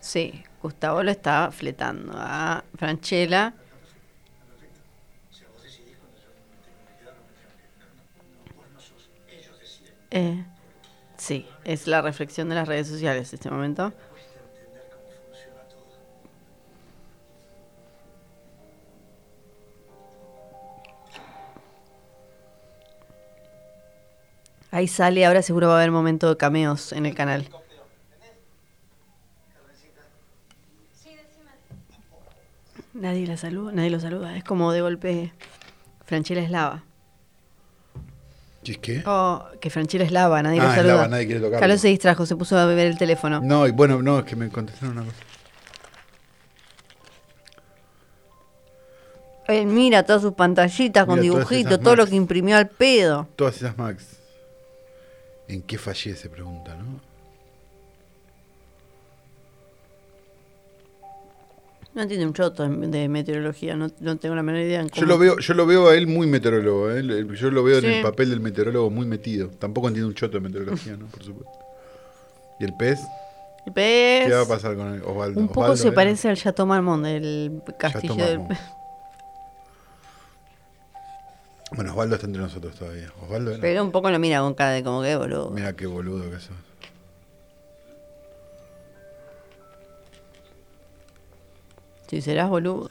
sí, Gustavo lo está fletando a Franchella. Eh, sí, es la reflexión de las redes sociales en este momento. Ahí sale, ahora seguro va a haber momento de cameos en el canal. Nadie la saluda, nadie lo saluda. Es como de golpe Franchella es lava. ¿Y es qué? Oh, que Franchella es lava, nadie Ah, lo es saluda. lava, nadie quiere tocarlo. Carlos se distrajo, se puso a beber el teléfono. No, y bueno, no, es que me contestaron una cosa. Él mira todas sus pantallitas con Mira dibujitos, todo lo que imprimió al pedo. Todas esas Max. ¿En qué fallé? Se pregunta, ¿no? No entiende un choto de meteorología, no, no tengo la menor idea. en Yo cómo- lo veo, yo lo veo a él muy meteorólogo, ¿eh? Yo lo veo Sí. en el papel del meteorólogo muy metido. Tampoco entiende un choto de meteorología, ¿no? Por supuesto. ¿Y el pez? El pez, ¿Qué va a pasar con el Osvaldo? Un poco Osvaldo, se ¿eh? parece al Chateau Marmont, del castillo Chateau del... Bueno, Osvaldo está entre nosotros todavía. Osvaldo era. Pero un poco lo mira con cara de como que boludo. Mira qué boludo que sos. Si serás boludo.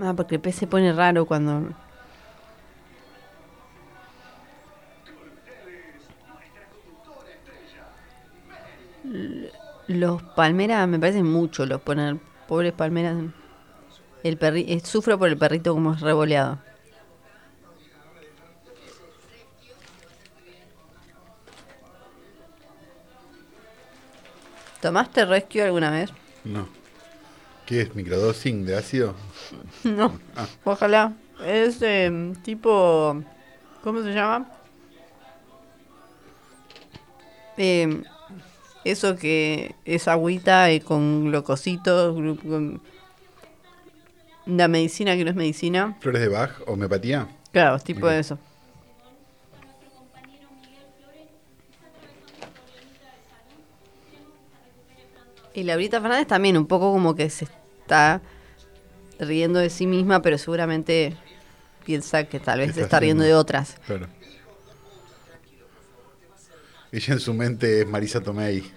Ah, porque el pez se pone raro cuando... Los palmeras me parecen mucho los poner pobres palmeras. El perri eh, sufro por el perrito como es revoleado. ¿Tomaste rescue alguna vez? No. ¿Qué es? ¿Microdosing de ácido? No, Ah. ojalá. Es eh, tipo. ¿Cómo se llama? Eh, eso que es agüita y con glucositos. glu- con- La medicina que no es medicina. ¿Flores de Bach? ¿Homeopatía? Claro, tipo Ok. de eso. Y Laurita Fernández también, un poco como que se está riendo de sí misma, pero seguramente piensa que tal vez ¿Qué se está riendo de otras. Claro. Ella en su mente es Marisa Tomei.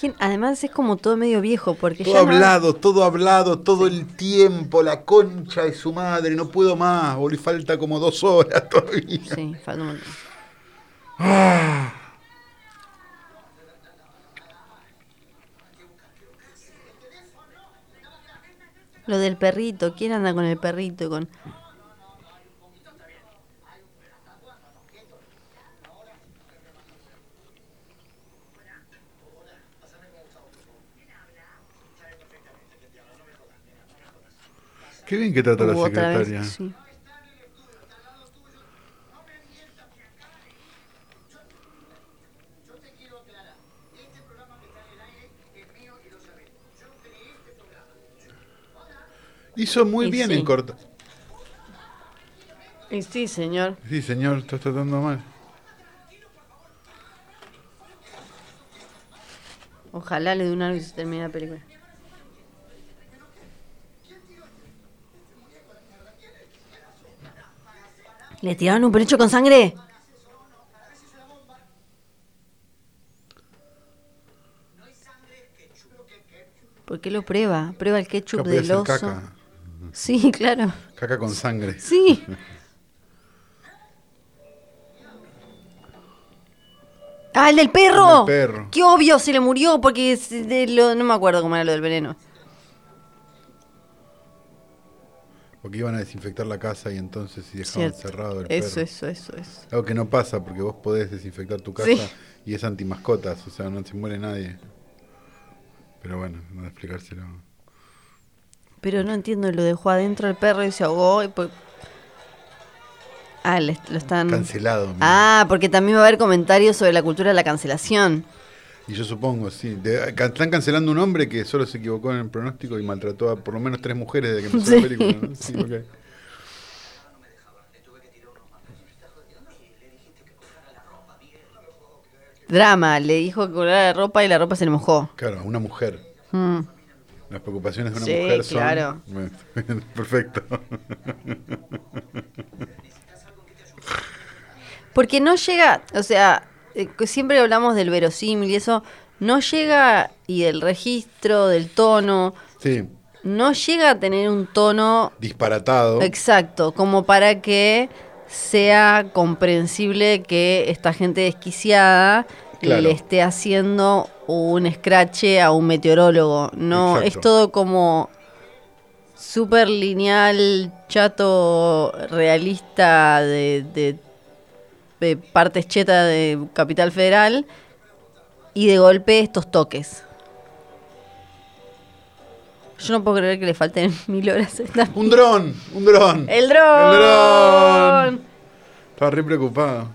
¿Quién? Además es como todo medio viejo, porque Todo ya no- hablado, todo hablado, todo el tiempo, la concha de su madre, no puedo más, y falta como dos horas todavía. Sí, falta un montón. Lo del perrito, ¿quién anda con el perrito? y Con... Qué bien que trata la otra vez, secretaria. sí. Hizo muy Y bien sí. en corta. Y sí, señor. Sí, señor, estás tratando mal. Ojalá le dé un algo y se termine la película. ¿Le tiraron un peluche con sangre? ¿Por qué lo prueba? Prueba el ketchup del oso. caca. Sí, claro. Caca con sangre. Sí. ¡Ah, el del perro! El del perro. ¡Qué obvio! Se le murió porque es de lo- no me acuerdo cómo era lo del veneno. Porque iban a desinfectar la casa y entonces si dejaban Cierto. cerrado el Eso, perro. eso, eso, eso. Algo que no pasa porque vos podés desinfectar tu casa Sí. y es antimascotas, o sea, no se muere nadie. Pero bueno, no explicárselo. Pero no entiendo, lo dejó adentro el perro y se ahogó. Y pues... Ah, lo están... Cancelado. mira. Ah, porque también va a haber comentarios sobre la cultura de la cancelación. Y yo supongo, sí. De- están cancelando un hombre que solo se equivocó en el pronóstico y maltrató a por lo menos tres mujeres desde que empezó Sí, la película. ¿no? Sí, sí. ok. Drama, le dijo que colgara la ropa y la ropa se le mojó. Claro, una mujer. Mm. Las preocupaciones de una Sí, mujer son. claro. Perfecto. Porque no llega, o sea, siempre hablamos del verosímil y eso, no llega, y del registro, del tono, Sí, no llega a tener un tono disparatado. exacto, como para que sea comprensible que esta gente desquiciada Claro. le esté haciendo un escrache a un meteorólogo. No, Exacto. es todo como súper lineal, chato, realista de, de, de partes chetas de Capital Federal y de golpe estos toques. Yo no puedo creer que le falten mil horas a esta Un dron, un dron. ¡El dron! El dron. Estaba re preocupado.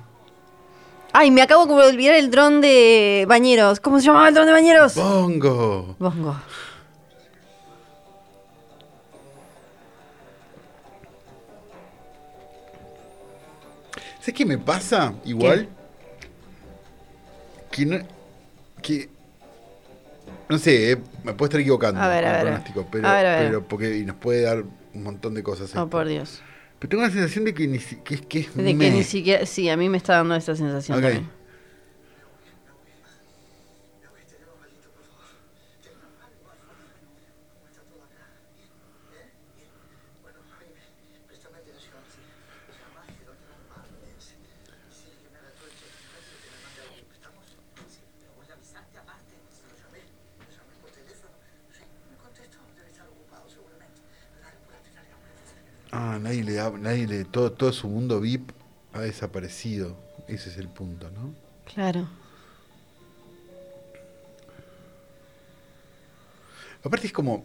Ay, me acabo de olvidar el dron de bañeros. ¿Cómo se llamaba el dron de bañeros? Bongo. Bongo. ¿Sabes qué me pasa? Igual. Que no. Que. No sé, eh, me puedo estar equivocando A ver, con a el ver. pronóstico, pero, A ver, a ver. pero porque y nos puede dar un montón de cosas. Oh, esto. por Dios. Pero tengo la sensación de que, ni si- que, es- que es De que meh. ni siquiera. Sí, a mí me está dando esa sensación. Ok. también. todo, todo su mundo VIP ha desaparecido. Ese es el punto, ¿no? Claro. Aparte es como,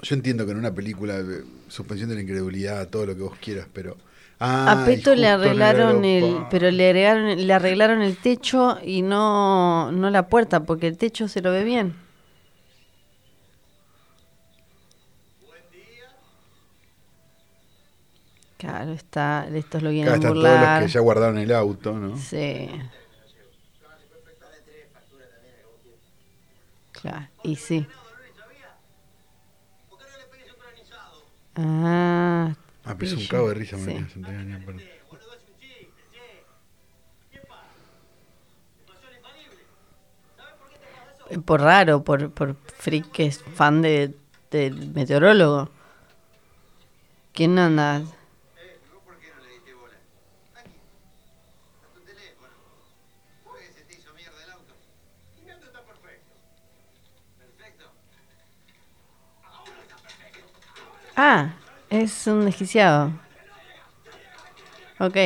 yo entiendo que en una película, suspensión de la incredulidad, todo lo que vos quieras, pero... Ah, a Peto le arreglaron el, pero le agregaron, le arreglaron el techo y no, no la puerta, porque el techo se lo ve bien. Claro, está, estos lo Acá vienen a están todos los burlar. que ya guardaron el auto, ¿no? Sí. Claro, y sí. Ah, Ah, pero es un cago de risa, Sí. María Por raro, por, por freak que es fan de, del meteorólogo. ¿Quién anda? Ah, es un desquiciado. Ok.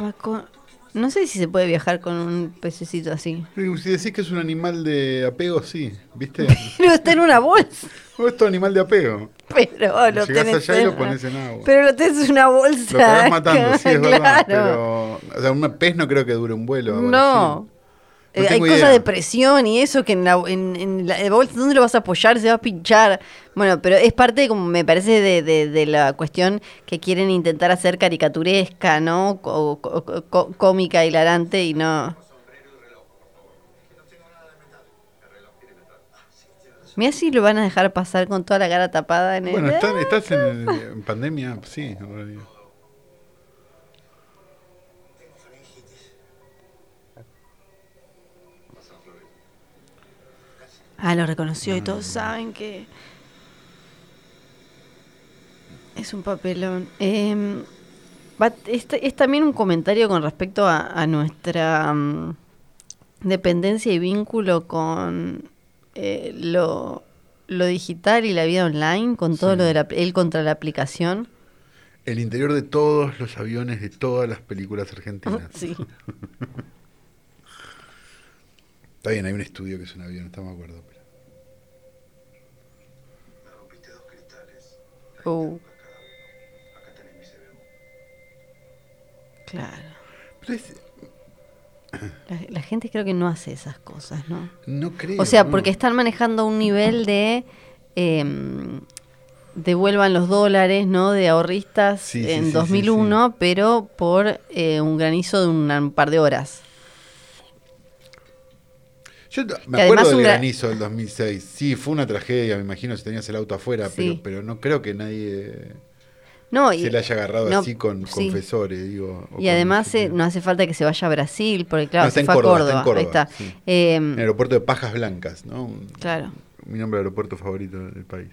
Va con- No sé si se puede viajar con un pececito así. Si decís que es un animal de apego, sí, ¿viste? Pero está en una bolsa. O es tu animal de apego. Pero lo Llegás tenés allá y en- lo pones en agua. Pero lo tenés en una bolsa. Lo acabas matando, sí, es verdad. claro. Pero, o sea, un pez no creo que dure un vuelo. a No. Eh, hay cosas de presión y eso que en la, en, en la bolsa, ¿dónde lo vas a apoyar? Se va a pinchar. Bueno, pero es parte, como me parece, de, de- de la cuestión que quieren intentar hacer caricaturesca, ¿no? Co- co- co- cómica, hilarante y no. Mira si lo van a dejar pasar con toda la cara tapada en el. Bueno, están- estás en, el- en pandemia, sí, en realidad. Ah, lo reconoció y todos saben que es un papelón. Eh, es, es también un comentario con respecto a, a nuestra mm, dependencia y vínculo con eh, lo, lo digital y la vida online, con todo Sí. lo de la, él contra la aplicación. El interior de todos los aviones de todas las películas argentinas. Sí. Está bien, hay un estudio que es un avión, estamos de acuerdo. pero- Me rompiste dos cristales. Uh, Acá tenés mi CBU. claro. pero es- La, la gente creo que no hace esas cosas, ¿no? no creo. O sea, no. porque están manejando un nivel de em, devuelvan los dólares, ¿no? De ahorristas Sí, sí, en sí, sí, 2001, pero por eh, un granizo de un par de horas. Yo me acuerdo del granizo del 2006. Sí, fue una tragedia, me imagino, si tenías el auto afuera, Sí. pero, pero no creo que nadie No, y, se le haya agarrado no, así con sí. confesores, digo. y además eh, no hace falta que se vaya a Brasil, porque claro, No, está se fue Córdoba, a está en Córdoba. Ahí está. sí. En el aeropuerto de Pajas Blancas, ¿no? Claro. Mi nombre de aeropuerto favorito del país.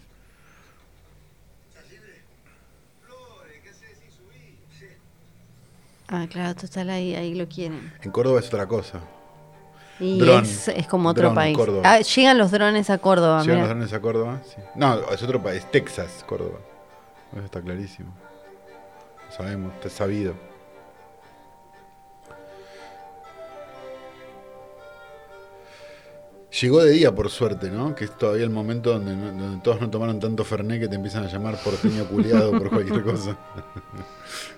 Ah, claro, total, ahí, ahí lo quieren. En Córdoba es otra cosa. Y Dron. es, es como otro Dron, país. Ah, llegan los drones a Córdoba, ¿Llegan mirá. los drones a Córdoba? Sí. No, es otro país, Texas, Córdoba. Eso está clarísimo. Lo sabemos, está sabido. Llegó de día, por suerte, ¿no? Que es todavía el momento donde, no- donde todos no tomaron tanto Fernet que te empiezan a llamar porteño culiado por cualquier cosa.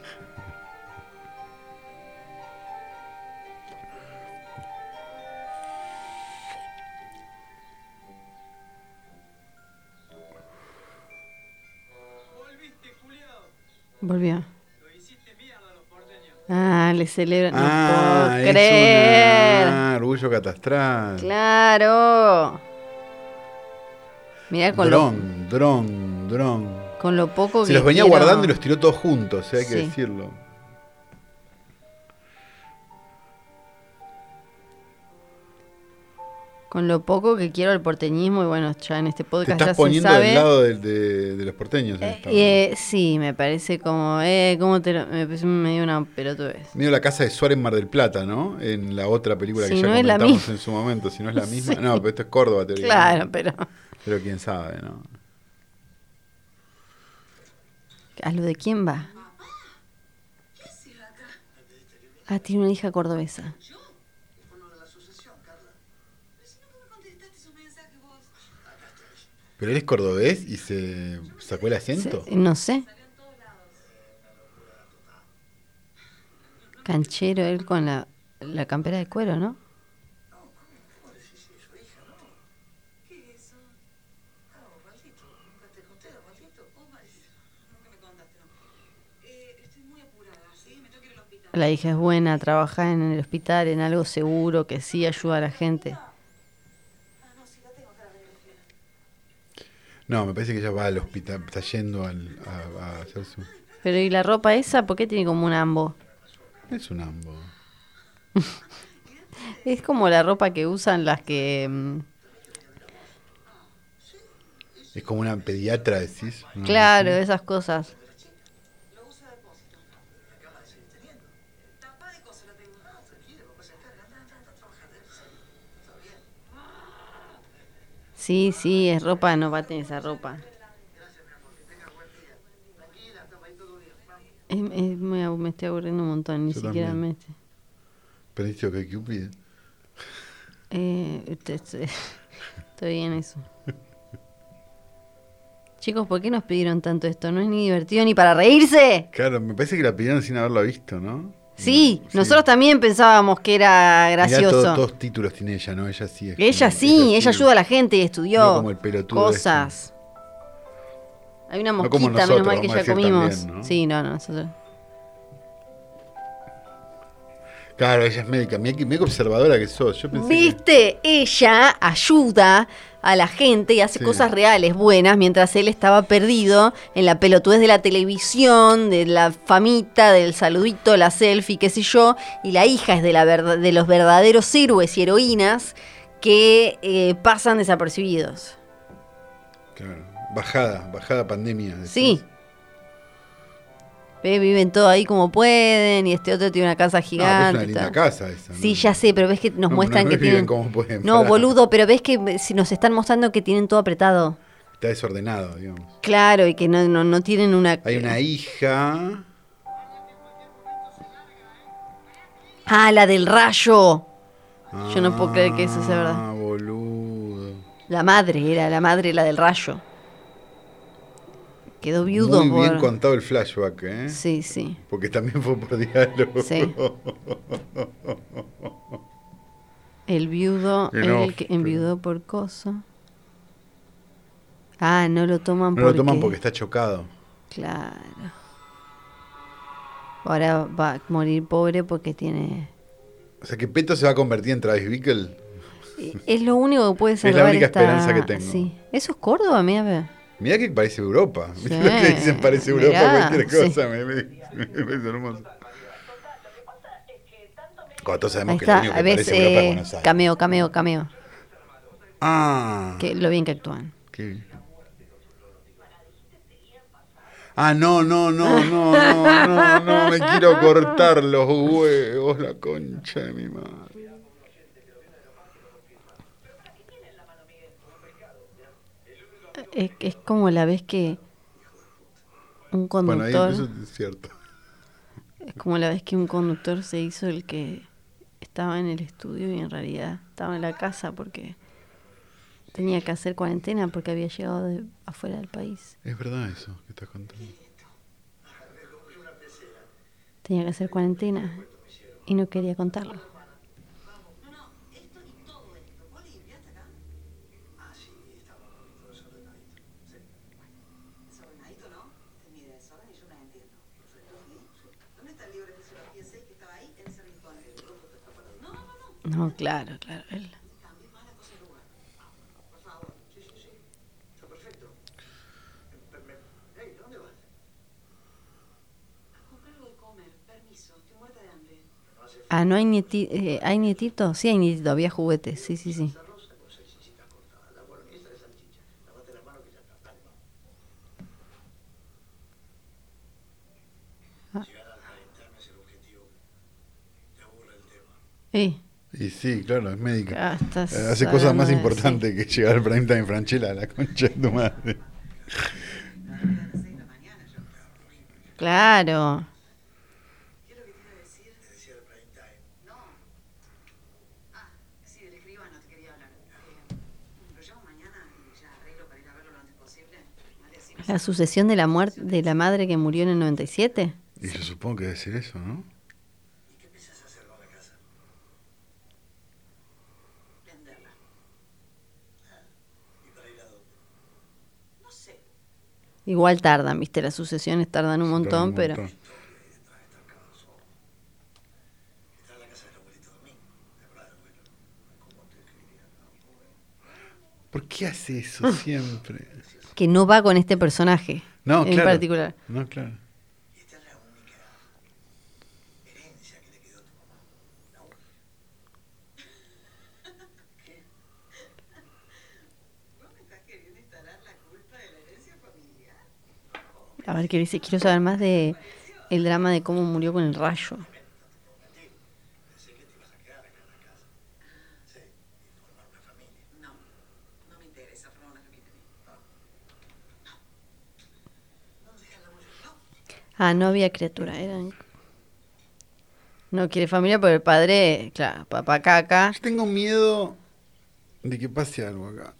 Volvió. Lo hiciste mierda a los porteños. Ah, le celebran. No ah, puedo es creer. una- orgullo catastral. Claro. Mirá con lo, Dron, dron, dron. con lo poco que. Se los venía quiero- guardando y los tiró todos juntos, eh, hay que Sí. decirlo. Con lo poco que quiero el porteñismo, y bueno, ya en este Te podcast ya estás se poniendo sabe. del lado de, de- de los porteños. en Eh, esta- eh, sí, me parece como. Eh, ¿Cómo te lo.? Me parece medio una pelotudez. Medio la casa de Suárez en Mar del Plata, ¿no? En la otra película que Si ya no comentamos en su momento. Si no es la misma. Sí. No, pero esto es Córdoba, teóricamente. Claro, pero. Pero quién sabe, ¿no? ¿A lo de quién va? Ah, tiene una hija cordobesa. Pero él es cordobés y se sacó el acento. No sé. Canchero, él con la, la campera de cuero, ¿no? La hija es buena, trabaja en el hospital, en algo seguro, que sí ayuda a la gente. Ah, no, sí, la tengo acá, la radiografía. No, me parece que ella va al hospital, está yendo al, a, a hacer su... Pero ¿y la ropa esa? ¿Por qué tiene como un ambo? Es un ambo. Es como la ropa que usan las que... mm, Es como una pediatra, decís. ¿no? Claro, esas cosas. Sí, sí, es ropa, no va a tener esa ropa. Es, es abu- me estoy aburriendo un montón, ni Yo siquiera también. me... Perdiste que Cupid. Eh, te- te- estoy en eso. Chicos, ¿por qué nos pidieron tanto esto? No es ni divertido ni para reírse. Claro, me parece que la pidieron sin haberla visto, ¿no? Sí, Sí. nosotros también pensábamos que era Mirá, gracioso. todo- todos títulos tiene ella, ¿no? Ella sí es. Ella como- sí, ella ayuda a la gente y estudió No como el pelotudo este. cosas. Hay una No mosquita, como menos nosotros, mal que ya comimos. también, ¿no? Sí, no, no, nosotros. Claro, ella es médica. Mira observadora que sos. Yo pensé que- Viste, ella ayuda a la gente y hace Sí. cosas reales, buenas, mientras él estaba perdido en la pelotudez de la televisión, de la famita, del saludito, la selfie, qué sé yo, y la hija es de, la verdad, de los verdaderos héroes y heroínas que eh, pasan desapercibidos. Claro. Bajada, bajada pandemia. decís. Sí. Ve, viven todo ahí como pueden y este otro tiene una casa No, pero es gigante. una linda casa esa. ¿no? Sí, ya sé, pero ves que nos No, muestran no, que no tienen... como pueden, No, boludo, pero ves que si nos están mostrando que tienen todo apretado. Está desordenado, digamos. Claro, y que no, no, no tienen una... Hay una hija. Ah, la del rayo. Yo no puedo creer que eso sea verdad. Ah, boludo. La madre, era la madre la del rayo. Quedó viudo Muy bien por- contado el flashback, ¿eh? Sí, sí. Porque también fue por diálogo. Sí. El viudo, Que no, el que pero- enviudó por coso. Ah, no lo toman No porque... lo toman porque está chocado. Claro. Ahora va a morir pobre porque tiene... O sea que Peto se va a convertir en Travis Bickle. Es lo único que puede la salvar única esta- esperanza que tengo. Sí. ¿Eso es Córdoba, mira? A ver. Mirá que parece Europa. Sí, ¿Viste lo que dicen parece Europa mirá, cualquier sí. cosa? Me, me- me parece hermoso. Cuando sabemos Ahí que lo está, único a que veces parece Europa es Buenos Aires. cameo, cameo, cameo. Ah. Que lo bien que actúan. qué. Ah, no, no, no, no, no, no, no, me quiero cortar los huevos, la concha de mi madre. Es, es como la vez que un Bueno, ahí conductor, eso es cierto. es como la vez que un conductor se hizo el que estaba en el estudio y en realidad estaba en la casa porque tenía que hacer cuarentena porque había llegado de afuera del país. Es verdad eso que estás contando. Tenía que hacer cuarentena y no quería contarlo. No, no, esto y todo esto. ¿Vos limpiaste acá? Ah, sí, estaba todo desordenadito. Sí. Desordenadito, ¿no? Es mi desorden y yo la entiendo. Perfecto, ¿sí? ¿Dónde está el libro que se lo piense que estaba ahí en ese rincón? No, no, no, no. No, claro, claro. él- Cambie más la cosa de lugar. Por favor. Sí, sí, sí. Está perfecto. Eh, me- Hey, ¿dónde vas? A comprar algo de comer. Permiso. Estoy muerta de hambre. Ah, ¿no hay, nieti eh, ¿hay nietito? Sí, hay nietito, había juguetes, sí, sí, sí. Ah. Eh, Y sí, claro, es médica. estás Eh, Hace cosas más importantes que llegar al prime time Franchella a la concha de tu madre. Claro. ¿Qué es lo que te iba a decir? Te decía el prime time. No. Ah, sí, del escribano te quería hablar. Lo llamo mañana y ya arreglo para ir a verlo posible. Nadie así. La sucesión de la muerte de la madre que murió en el 97. Y yo supongo que debe ser eso, ¿no? ¿Y qué piensas hacer con la casa? Venderla. ¿Y para ir a dónde? No sé. Igual tardan, viste, las sucesiones tardan un montón, Tarda un pero... montón. ¿Por qué hace eso siempre? Que no va con este personaje No, en claro. particular. No, claro. Y esta es la única herencia que le quedó a tu mamá. La única. ¿Qué? ¿Vos me estás queriendo instalar la culpa de la herencia familiar? A ver. Quiero saber más de el drama de cómo murió con el rayo. Ah, no había criatura, eran... No quiere familia porque el padre, claro, papá caca. Yo tengo miedo de que pase algo acá.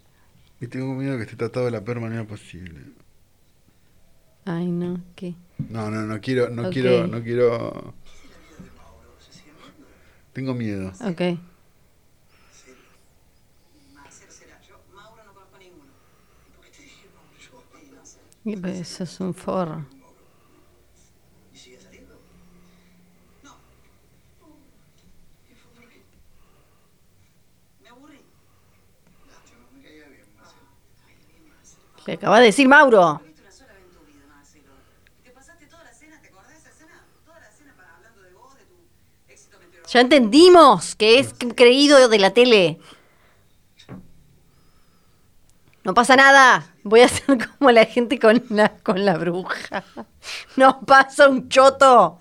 Y tengo miedo de que esté tratado de la peor manera posible. Ay, no, ¿qué? No, no, no quiero, no quiero, no quiero. Tengo miedo. Ok. Marcel será yo. Mauro no conozco ninguno. ¿Por qué te dije Mauro? Yo, Y pues eso es un forro. ¿Y sigue saliendo? No. ¿Qué fue por qué? Me aburrí. Lástima, me caía bien, Marcelo. Ay, bien, Marcelo. Le acaba de decir Mauro. Viste una sola vez en tu vida, Marcelo. Te pasaste toda la cena, ¿te acordás de esa cena? Toda la cena para hablando de vos, de tu éxito meteorológico. Ya entendimos que es creído de la tele. No pasa nada. Voy a hacer como la gente con la, con la bruja. No pasa un choto.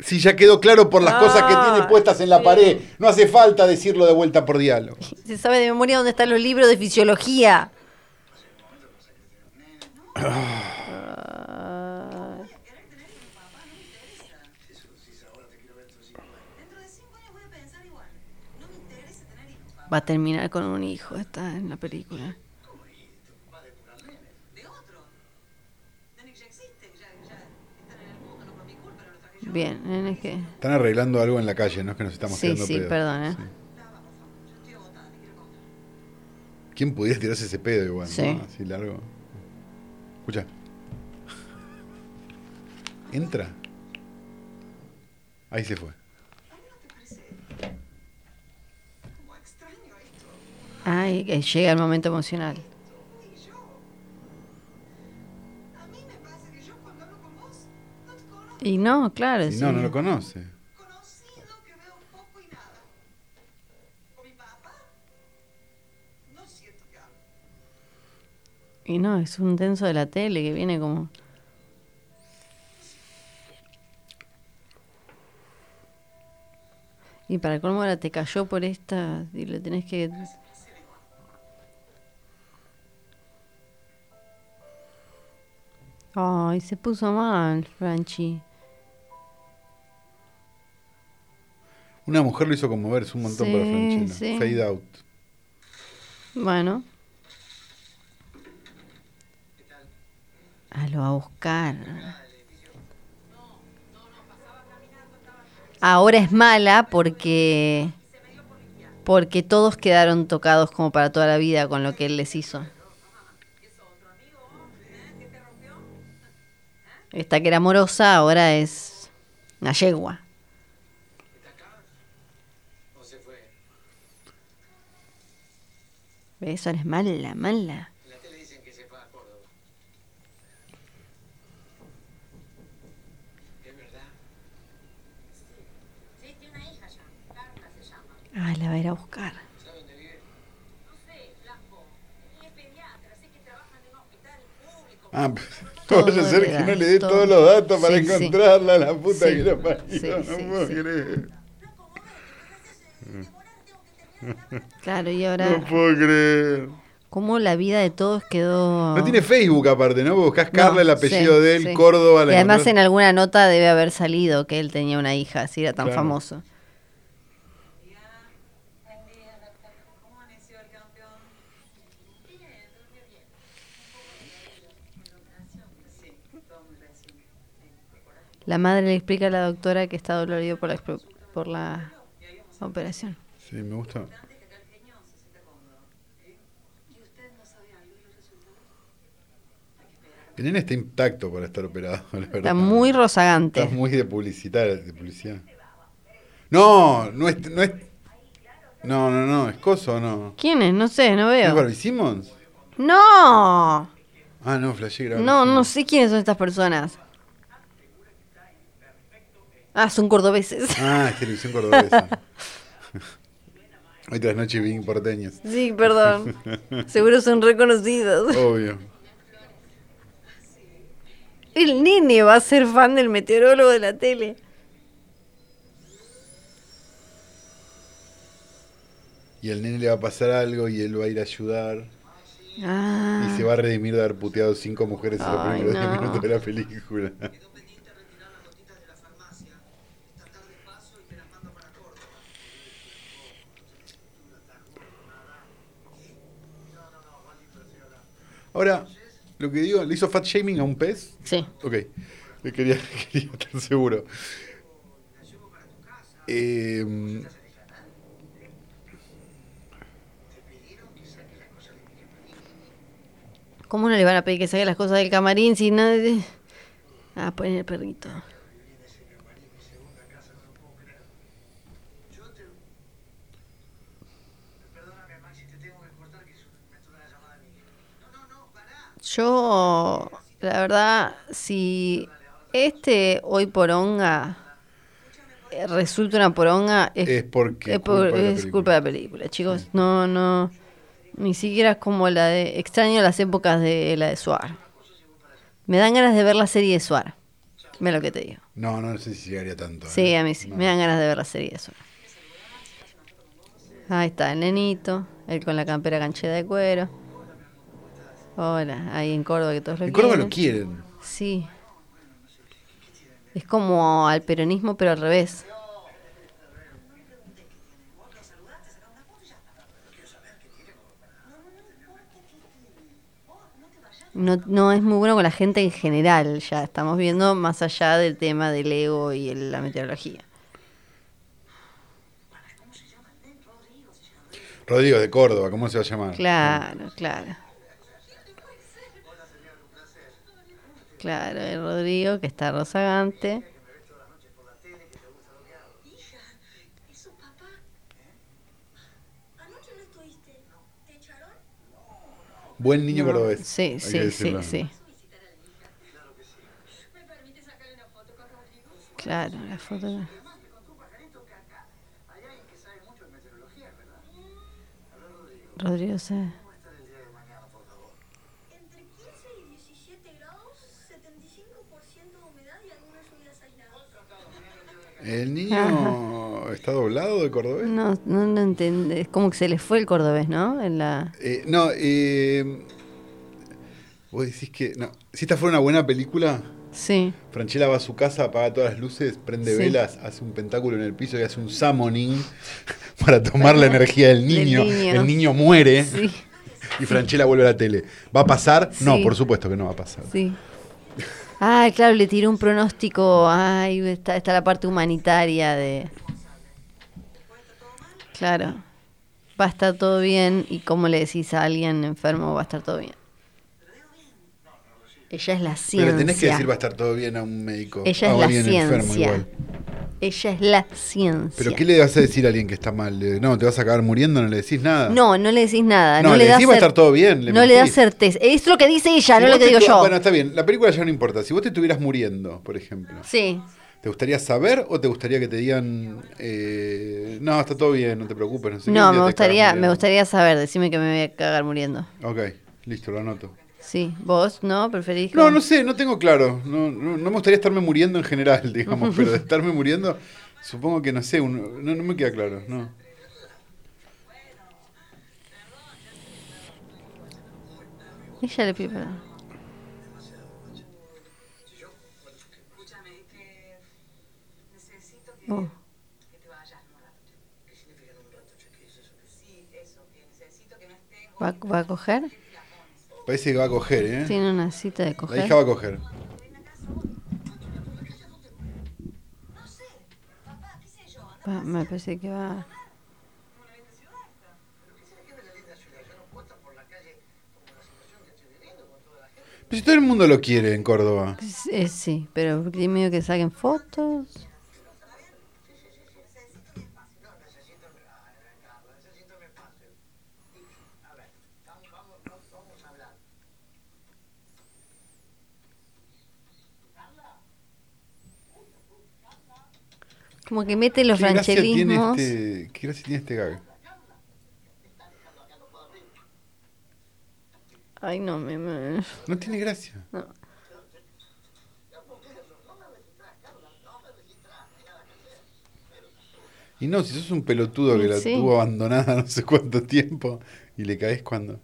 Sí, ya quedó claro por las cosas que Ah, tiene puestas en la sí. pared. No hace falta decirlo de vuelta por diálogo. Se sabe de memoria dónde están los libros de fisiología. Ah, Dentro de cinco años voy a pensar igual. No me interesa tener hijos, papá. Va a terminar con un hijo. Está en la película. Bien, es que. Están arreglando algo en la calle, no es que nos estamos Sí, sí, pedos. perdón, ¿eh? Sí. ¿Quién pudiera tirarse ese pedo igual? Sí. ¿no? Así largo. Escucha. Entra. Ahí se fue. Como extraño esto. Ay, que llega el momento emocional. Y no claro. Y sí. no, no lo conoce. Y no, es un denso de la tele que viene como. Y para colmo ahora te cayó por esta y le tenés que. Ay, se puso mal, Franchi. Una mujer lo hizo conmover, es un montón para Franchella. sí. Fade out. Bueno. Ah, lo va a buscar. Ahora es mala porque porque todos quedaron tocados como para toda la vida con lo que él les hizo. Esta que era amorosa ahora es una yegua. ¿Está acá? ¿O se fue? Ahora es mala, mala. La tele dicen que se fue a Córdoba. ¿Es verdad? Sí, tiene una hija ya. Carla se llama. Ah, la va a ir a buscar. ¿Sabe dónde vive? No sé, Blanco. Y es pediatra, sé que trabaja en un hospital público. Ah, pero Todo vaya a le que no le dé todo. todos los datos para Sí, sí. encontrarla, la puta Sí, que lo parió. sí, no sí, puedo sí. creer. Claro, y No ahora, puedo creer. cómo la vida de todos quedó... No tiene Facebook aparte, ¿no? Buscás No, Carla, el apellido sí, de él, sí. Córdoba. la Y además en alguna nota debe haber salido que él tenía una hija, así era tan Claro. famoso. Ya. Buen día, doctor. ¿Cómo amaneció el campeón? Bien. La madre le explica a la doctora que está dolorido por la, por la operación. Sí, me gusta. El nene está intacto para estar operado, la verdad. Está muy rozagante. Está muy de publicidad, de publicidad. No, no es, no es. No, no, no, es coso o no. ¿Quién es? No sé, no ¿Es veo. Barbie Simmons? ¡No! Ah, no, flashé grave. No, no sé quiénes son estas personas. Ah, son cordobeses. Ah, es televisión cordobesa. Hoy tras noche bien porteños. Sí, perdón. Seguro son reconocidos. Obvio. El nene va a ser fan del meteorólogo de la tele. Y al nene le va a pasar algo y él va a ir a ayudar. Ah, Y se va a redimir de haber puteado cinco mujeres en los primeros 10 no. minutos de la película. Ahora, lo que digo, ¿le hizo fat shaming a un pez? sí. Ok, Eh, quería, quería estar seguro. Eh, ¿Cómo no le van a pedir que saque las cosas del camarín si no... Ah, ponen el perrito. Perdóname, Maxi, te tengo que cortar que me entró una llamada de mi hija. No, no, no, pará. Yo, la verdad, si este hoy poronga eh, resulta una poronga, es, es porque es, por- culpa de la es película. culpa de la película, chicos. No, no, ni siquiera es como la de... Extraño las épocas de la de Suar. Me dan ganas de ver la serie de Suar. Lo que te digo. No, no sé si llegaría tanto. Sí, ¿eh? a mí sí. No. Me dan ganas de ver la serie de Suar. Ahí está el nenito, él con la campera canchera de cuero. Hola, ahí en Córdoba que todos lo En Córdoba quieren. lo quieren. Sí. Es como al peronismo, pero al revés. No, no es muy bueno con la gente en general, ya estamos viendo más allá del tema del ego y el- la meteorología. Rodrigo de Córdoba, ¿cómo se va a llamar? Claro, claro. Claro, el Rodrigo que está rozagante. Buen niño No, cordobés. Sí, sí, sí, sí. ¿Me permite sacarle una foto con Rodrigo? Claro, la foto. Hay alguien que sabe mucho de meteorología, ¿verdad? Rodrigo se... Entre 15 y 17 grados, 75% de humedad y algunas lluvias aisladas. ¿El niño está doblado de cordobés? No, no lo entiende. Es como que se le fue el cordobés, ¿no? En la... Eh, no, eh, vos decís que. No. Si esta fuera una buena película, Sí. Franchella va a su casa, apaga todas las luces, prende Sí. velas, hace un pentáculo en el piso y hace un summoning para tomar la energía del Del niño. El niño muere Sí, y Franchella vuelve a la tele. ¿Va a pasar? No, por supuesto que no va a pasar. sí. Ay, claro, le tiró un pronóstico. Ay, está, está la parte humanitaria de... Claro. Va a estar todo bien y como le decís a alguien enfermo, va a estar todo bien. Ella es la ciencia. Pero tenés que decir va a estar todo bien a un médico. Ella a es la alguien enfermo ciencia. igual. Ella es la ciencia. ¿Pero qué le vas a decir a alguien que está mal? No, te vas a acabar muriendo, no le decís nada. No, no le decís nada. No, No, le le das decís va a estar todo bien, le no le das certeza. Es lo que dice ella, Si no lo que digo yo. Bueno, está bien. La película ya no importa. Si vos te estuvieras muriendo, por ejemplo, Sí. ¿te gustaría saber o te gustaría que te digan, eh, no, está todo bien, no te preocupes? No, sé No, me gustaría, me gustaría saber. Decime que me voy a cagar muriendo. Ok, listo, lo anoto. Sí. ¿Vos no? ¿Preferís? No, no sé, no tengo claro. No, no, no me gustaría estarme muriendo en general, digamos, pero de estarme muriendo, supongo que no sé, un- no, no me queda claro, no. Ella le pide perdón. Escúchame, que necesito que, Oh. que te vayas un rato. ¿Qué significa en un rato, che? ¿Qué es eso? Sí, eso, que necesito que no estés... ¿Va, va a coger? Parece que va a coger, ¿eh? Tiene una cita de coger. La hija va a coger. Me parece que va. Pero si todo el mundo lo quiere en Córdoba. Pues, eh, sí, pero dime que saquen fotos. Como que mete los ¿Qué gracia, tiene rancherismos. este, ¿Qué gracia tiene este gag? Ay, no, me, me- No tiene gracia. no. Y no, si sos un pelotudo que la Sí. tuvo abandonada no sé cuánto tiempo y le caes cuando.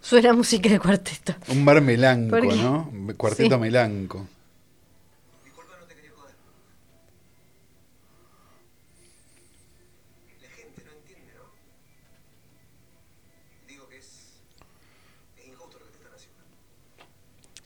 Suena música de cuarteto. Un bar melanco. ¿no? Cuarteto Sí. melanco. Disculpa, no te quería joder. La gente no entiende, ¿no? Digo que es. es injusto lo que te están haciendo. Oh, Nadie podía prever el granizo, pero la tormenta sí. Y no la vi venir. ¿Que dije algo gracioso? es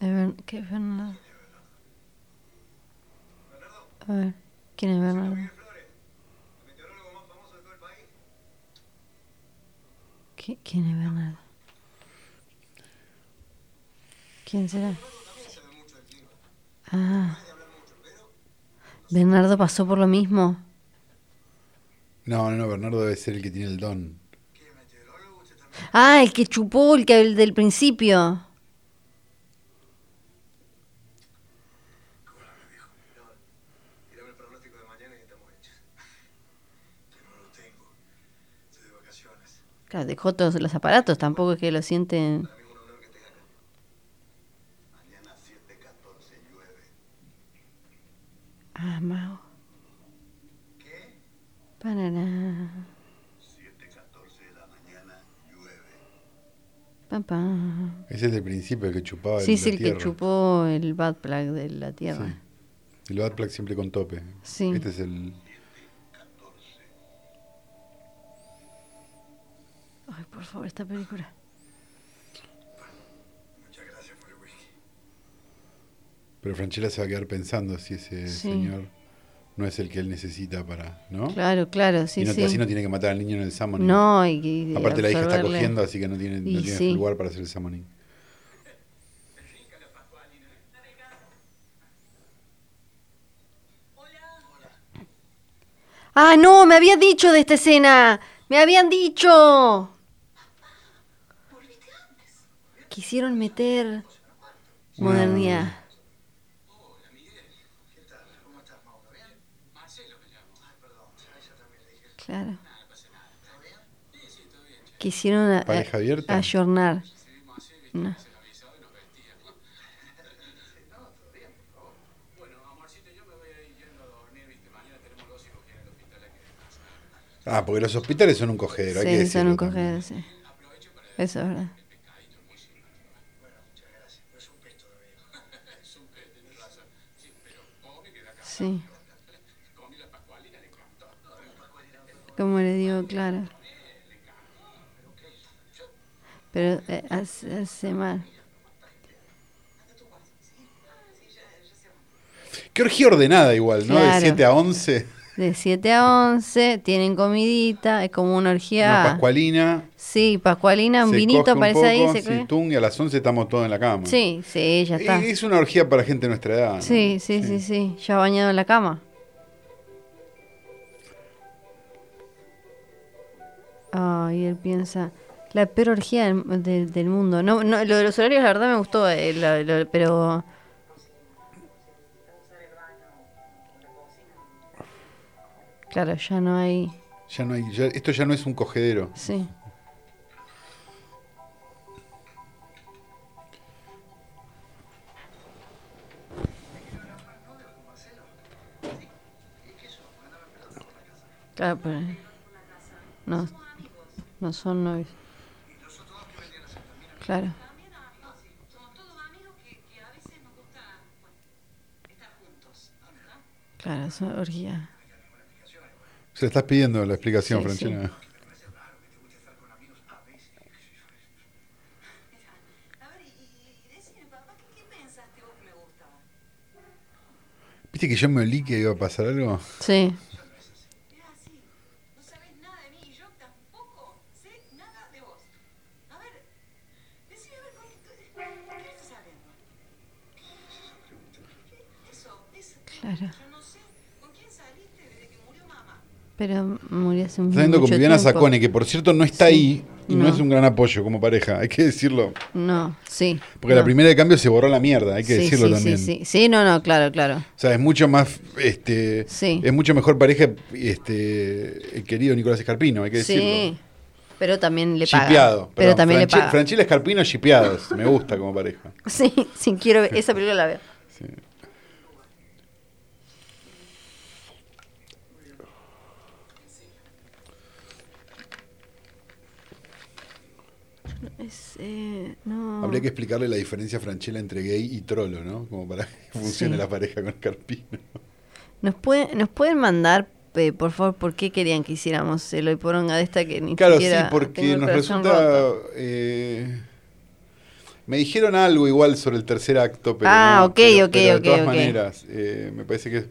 ver- ¿qué es? A ver, ¿quién es Bernardo? Flores, el meteorólogo más famoso de todo el país. ¿Qui- ¿Quién es Bernardo? ¿Quién será? Ah. Bernardo pasó por lo mismo. No, no, no, Bernardo debe ser el que tiene el don. Ah, el que chupó, el que el del principio. Claro, dejó todos los aparatos, tampoco es que lo sienten. Para mí es un honor que estés acá. Mañana 7.14 llueve. Ah, Mao. ¿Qué? Parará. 7.14 de la mañana llueve. Ese es el principio, el que chupaba Sí, el sí, el que chupó el bad plug de la tierra. El bad plug siempre con tope. Sí. Este es el. Ay, por favor, esta película. Muchas gracias por el whisky. Pero Franchella se va a quedar pensando si ese Sí. señor no es el que él necesita para. ¿No? Claro, claro, sí, y no, sí. así no tiene que matar al niño en el summoning. No, y, y Aparte, la hija está cogiendo, así que no tiene, no tiene sí. lugar para hacer el summoning. Ah, no, me habían dicho de esta escena. Me habían dicho. Quisieron meter modernidad. Claro. Quisieron a- a- ayornar. No. Ah, porque los hospitales son un cogedero, hay que Sí, decirlo. son un cogedero, sí. Eso es verdad. Sí. Como le digo, claro. Pero eh, hace, hace mal. Qué orgía ordenada igual, ¿no? De Claro. 7 a 11, De 7 a 11, tienen comidita, es como una orgía. una pascualina. Sí, pascualina, un vinito un aparece ahí. Se sí, tung, y a las 11 estamos todos en la cama. Sí, sí, ya está. Es una orgía para gente de nuestra edad. ¿no? Sí, sí, sí, sí, ya bañado en la cama. Ay, él piensa, la peor orgía del, del- del mundo. No, no, lo de los horarios, la verdad me gustó, eh, lo- lo- pero... Claro, ya no hay... Ya no hay, ya- esto ya no es un cogedero. Sí. Claro, pero no, no son novios. Claro. Claro, es una orgía. Se le estás pidiendo la explicación, Sí, sí. Franchina. A ver, y, y, y decime, papá, ¿qué, ¿qué pensaste vos que me gustaba? ¿Viste que yo me olí que iba a pasar algo? Sí. Es así. No sabés nada de mí y yo tampoco sé nada de vos. A ver, decime, a ver, ¿con qué, ¿con qué estás saliendo? Eso, eso. Claro. Yo no sé. ¿Con quién saliste desde que murió mamá? Pero con Viviana tiempo. Sacone, que por cierto no está Sí. ahí y no. No. es un gran apoyo como pareja, hay que decirlo. No, sí. Porque no. la primera de cambio se borró la mierda, hay que Sí, decirlo sí, también. Sí, sí, sí, no, no, claro, claro. O sea, es mucho más, este, Sí. es mucho mejor pareja, este, el querido Nicolás Escarpino, hay que decirlo. Sí, pero también le paga. Pero perdón, también le paga. Franchella Escarpino shipeados, me gusta como pareja. Sí, sí, quiero ver, esa película la veo. Sí. Es, eh, no. Habría que explicarle la diferencia Franchella entre gay y trolo, ¿no? Como para que funcione Sí. la pareja con Escarpino. ¿Nos, pueden, ¿Nos pueden mandar, eh, por favor, por qué querían que hiciéramos el hoy poronga de esta que ni Claro, sí, siquiera tengo porque el nos resulta... eh, me dijeron algo igual sobre el tercer acto, pero, Ah, no, ok, pero- ok, pero de ok, todas ok. maneras, eh, me parece que es,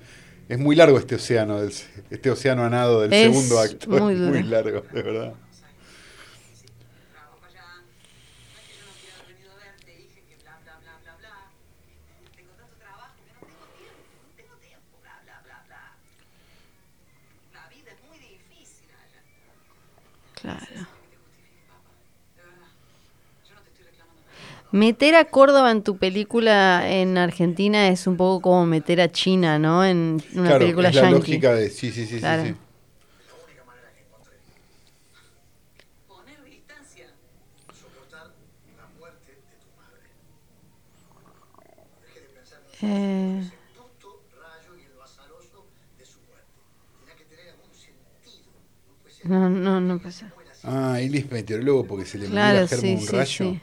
es muy largo este océano, del, este océano anado del Es segundo acto. muy es muy largo, de verdad. Trabajo allá. No es que yo no quiera haber venido a verte, dije que bla, bla, bla, bla, bla. Tengo tanto trabajo que no tengo tiempo, no tengo tiempo, bla, bla, bla, bla. La vida es muy difícil allá. Claro. De verdad. Yo no te estoy reclamando nada. Meter a Córdoba en tu película en Argentina es un poco como meter a China, ¿no? En una claro, película es la yankee. lógica de... Sí, sí, sí, Claro. sí, sí. Poner distancia. soportar la muerte de tu madre. Deje de pensar en Eh, ese puto rayo y el azaroso de su muerte. Tenía que tener algún sentido. No puede ser no, no, pasa. Ah, él es meteorólogo porque se le murió Claro, a Germo sí, un sí, rayo. sí.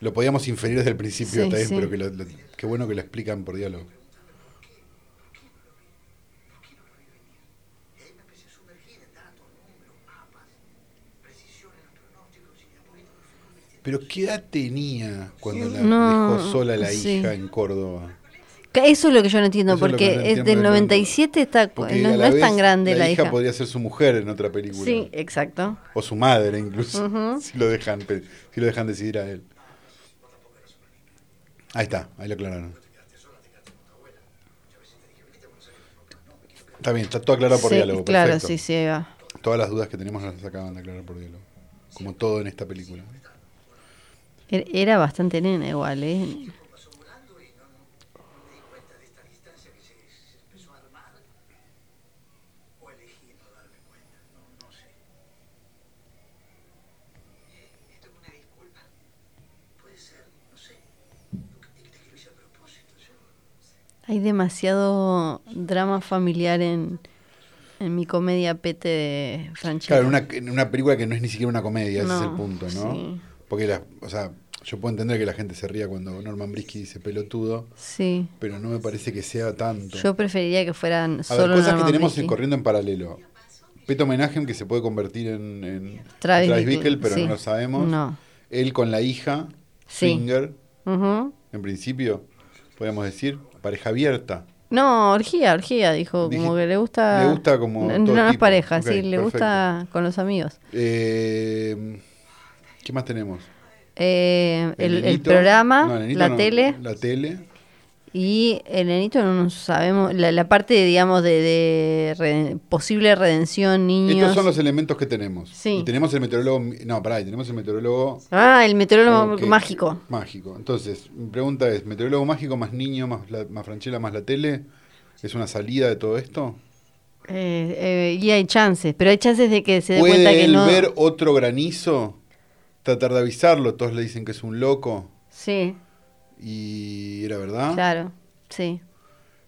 Lo podíamos inferir desde el principio, Sí, sí. pero que lo- lo- qué bueno que lo explican por diálogo. Pero ¿qué edad tenía cuando la No, dejó sola la hija en Córdoba? Eso es lo que yo no entiendo, Eso es porque no es entiendo del de 97 está, Porque no, no la es tan vez grande la, hija. hija. podría ser su mujer en otra película. Sí, exacto. O su madre incluso, si lo dejan si lo dejan decidir a él. Ahí está, ahí lo aclararon. Está bien, está todo aclarado por Sí, diálogo. claro, perfecto. sí, sí, ahí va. Todas las dudas que tenemos las acaban de aclarar por diálogo. Como todo en esta película. Er- Era bastante nena igual, ¿eh? O elegí no darme cuenta. No, no sé. Esto es una disculpa. Puede ser, no sé. Lo que dijiste que lo hice a propósito. Yo Hay demasiado drama familiar en, en mi comedia Pete de Franchella. Claro, en una, una película que no es ni siquiera una comedia, ese es el punto, ¿no? sí. Porque, la, o sea, yo puedo entender que la gente se ría cuando Norman Brisky dice pelotudo, Sí. pero no me parece que sea tanto. Yo preferiría que fueran A solo ver, cosas que tenemos Brisky. corriendo en paralelo. Peto Homenaje que se puede convertir en, en Travis Travis Bickle, pero sí. no lo sabemos. No. Él con la hija, Sí. Finger, en principio, podríamos decir, pareja abierta. No, orgía, orgía, dijo, Dije- como que le gusta... le gusta como No, todo no es tipo. pareja, sí, le perfecto. gusta con los amigos. Eh, ¿Qué más tenemos? Eh, el, programa, No, la tele La tele. Y el nenito no nos sabemos, la, la parte, digamos, de, de posible redención, niños. Estos son los elementos que tenemos. Sí. Y tenemos el meteorólogo. No, pará, y tenemos el meteorólogo. Ah, el meteorólogo que- mágico. Mágico. Entonces, mi pregunta es: ¿meteorólogo mágico más niño, más, la, más Franchella, más la tele? ¿Es una salida de todo esto? Eh, eh, y hay chances, pero hay chances de que se dé ¿Puede cuenta que él no. ver otro granizo? Tratar de avisarlo. Todos le dicen que es un loco. Sí, Y era verdad. claro, sí.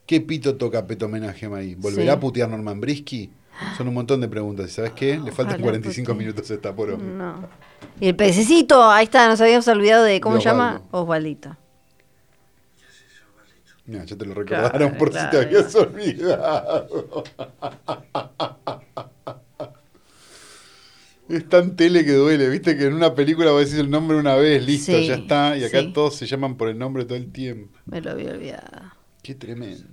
¿Qué pito toca Peto Homenaje ahí? ¿Volverá Sí. a putear Norman Brisky? Son un montón de preguntas. ¿Y sabes qué? Le faltan Ojalá, 45 porque- minutos a esta poro. No. Y el pececito, ahí está, nos habíamos olvidado de, ¿cómo De se llama? Osvaldito. Ya te lo recordaron Claro, por si te habías olvidado. Es tan tele que duele, viste que en una película vos decís el nombre una vez, listo, Sí, ya está, y acá sí. todos se llaman por el nombre todo el tiempo. Me lo había olvidado. Qué tremendo.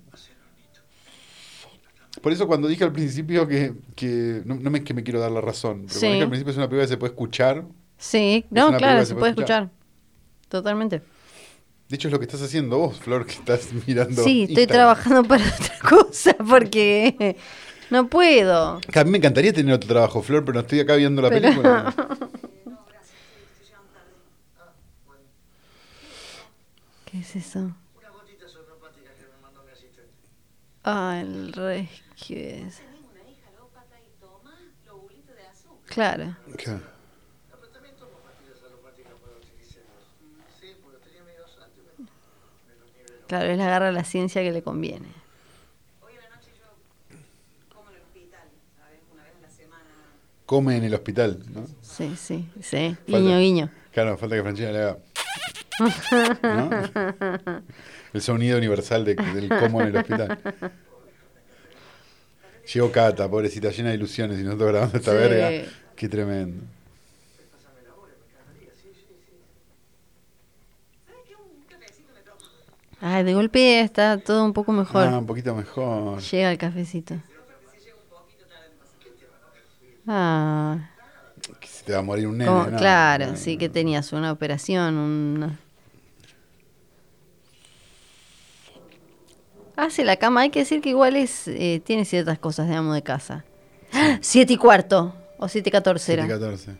Por eso cuando dije al principio que, que no, no es que me quiero dar la razón, pero Sí. cuando dije al principio es una película que se puede escuchar, Sí, no, claro, se se puede escuchar. Totalmente. de hecho es lo que estás haciendo vos, Flor, que estás mirando. Sí, estoy Instagram. trabajando para otra cosa porque no puedo. A mí me encantaría tener otro trabajo, Flor, pero no estoy acá viendo la Pero- película. ¿Qué es eso? Gotitas homeopáticas que me mandó mi asistente. Ah, el rescue. Una. Claro. Claro. Claro, él agarra la ciencia que le conviene. Hoy a la noche yo como en el hospital, ¿sabes? Una vez a la semana. Come en el hospital, ¿no? Sí, sí, sí. Falta- Guiño, guiño. Claro, falta que Franchina le haga. ¿no? El sonido universal de- del como en el hospital. Llegó Cata, pobrecita, llena de ilusiones y nosotros grabando esta Sí. verga. Qué tremendo. Ay, de golpe está todo un poco mejor. Ah, un poquito mejor. Llega el cafecito. Ah, Que se te va a morir un nene. ¿no? claro, No, sí no. que tenías una operación, una... Hace la cama, hay que decir que igual es, eh, tiene ciertas cosas de amo de casa. ¡Ah! Siete y cuarto, o siete y catorce era. 7-14.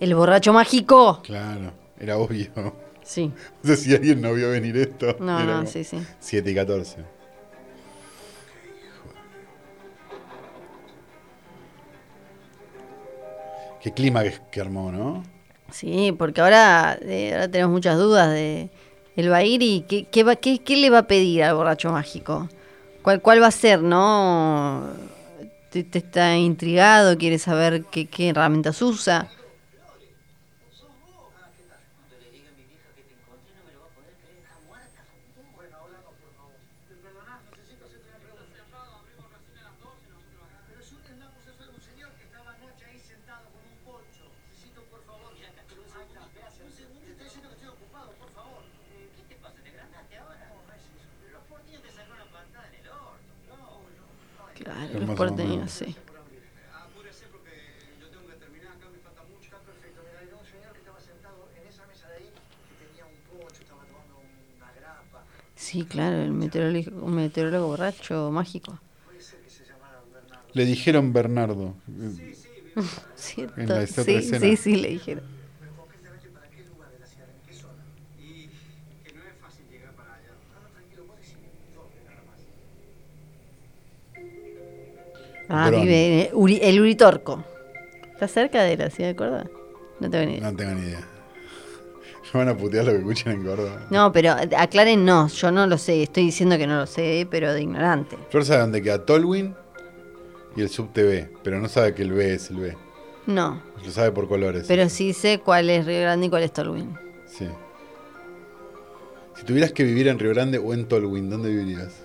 El borracho mágico. Claro, era obvio. Sí. No sé si alguien no vio venir esto. No, Era no, sí, sí. 7 y 14. Qué clima que, armó, ¿no? Sí, porque ahora, eh, ahora tenemos muchas dudas de ir y qué, qué, va, qué, qué le va a pedir al borracho mágico. ¿Cuál, cuál va a ser, no? Te, te está intrigado, quiere saber qué, qué herramientas usa. Pero es un, es una cosa, es un señor que estaba anoche ahí sentado con un poncho. Necesito, por favor. Ahí está. Un segundo, estoy diciendo que estoy ocupado, por favor. ¿Qué te pasa? ¿Te grandaste ahora? No, no es eso. Los porteños te sacaron una patada en el orto. No, no. Claro, Más los o porteños, menos. sí. Apúrese porque yo tengo que terminar acá, me falta mucho. Está perfecto. Mira, era un señor que estaba sentado en esa mesa de ahí, que tenía un poncho, estaba una grapa. Sí, claro, el meteorólogo, borracho mágico. Le dijeron Bernardo. Otra Sí, sí, sí, le dijeron. Pero concretamente, ¿para qué lugar de la ciudad? ¿En qué zona? Y que no es fácil llegar para allá. No, no, tranquilo, vos decís dónde nada más. Ah, Bron. vive en el, Uri- el Uritorco. ¿Está cerca de la ciudad de Córdoba? No tengo ni idea. No tengo ni idea. Me van a putear lo que escuchen en Córdoba. No, pero aclaren, no, yo no lo sé, estoy diciendo que no lo sé, pero de ignorante. Flor sabe dónde queda Tolwyn y el sub TV, pero no sabe que el B es el B. No, Lo sabe por colores. pero sí sé cuál es Río Grande y cuál es Tolwyn. Sí. Si tuvieras que vivir en Río Grande o en Tolwyn, ¿dónde vivirías?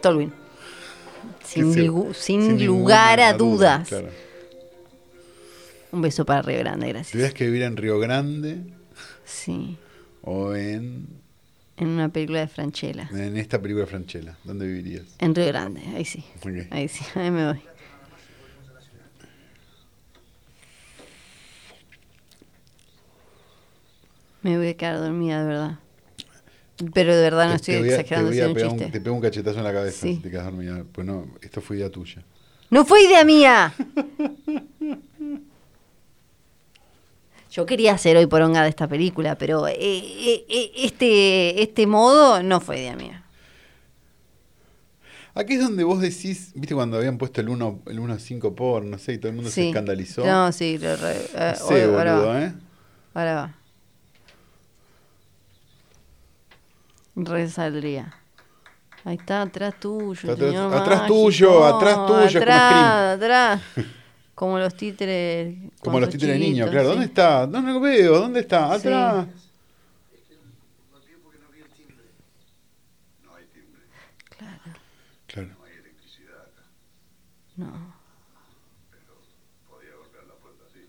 Tolwyn. Sin, se- lugar a duda, dudas. claro. Un beso para Río Grande, Si gracias. tuvieras que vivir en Río Grande Sí, o en, en una película de Franchella. en esta película de Franchella, ¿dónde vivirías? En Río Grande, ahí sí. Ahí sí, ahí me voy. Me voy a quedar dormida, de verdad. Pero de verdad no Te- estoy te voy a- exagerando, te, voy a pegar un, chiste. te pego un cachetazo en la cabeza Sí. si te quedas dormida. Pues no, esto fue idea tuya. ¡No fue idea mía! Yo quería hacer hoy poronga de esta película, pero eh, eh, eh, este, este modo no fue idea mía. Aquí es donde vos decís, viste cuando habían puesto el 1 el 1 5 por, no sé, y todo el mundo se Sí. escandalizó. No, sí, lo re- eh, No sé, ahora boludo, va. ¿eh? Ahora va. Resaldría. Ahí está, atrás tuyo. Está atrás- señor atrás tuyo, atrás tuyo, es como Atrás, atrás. Como los títeres. Como los títeres de niño, chiquito, claro. sí. ¿Dónde está? ¿Dónde lo veo? ¿Dónde está? Sí. Atrás. Golpeé porque no vi el timbre. No hay timbre, Claro, no hay electricidad acá. no. Podía golpear la puerta así.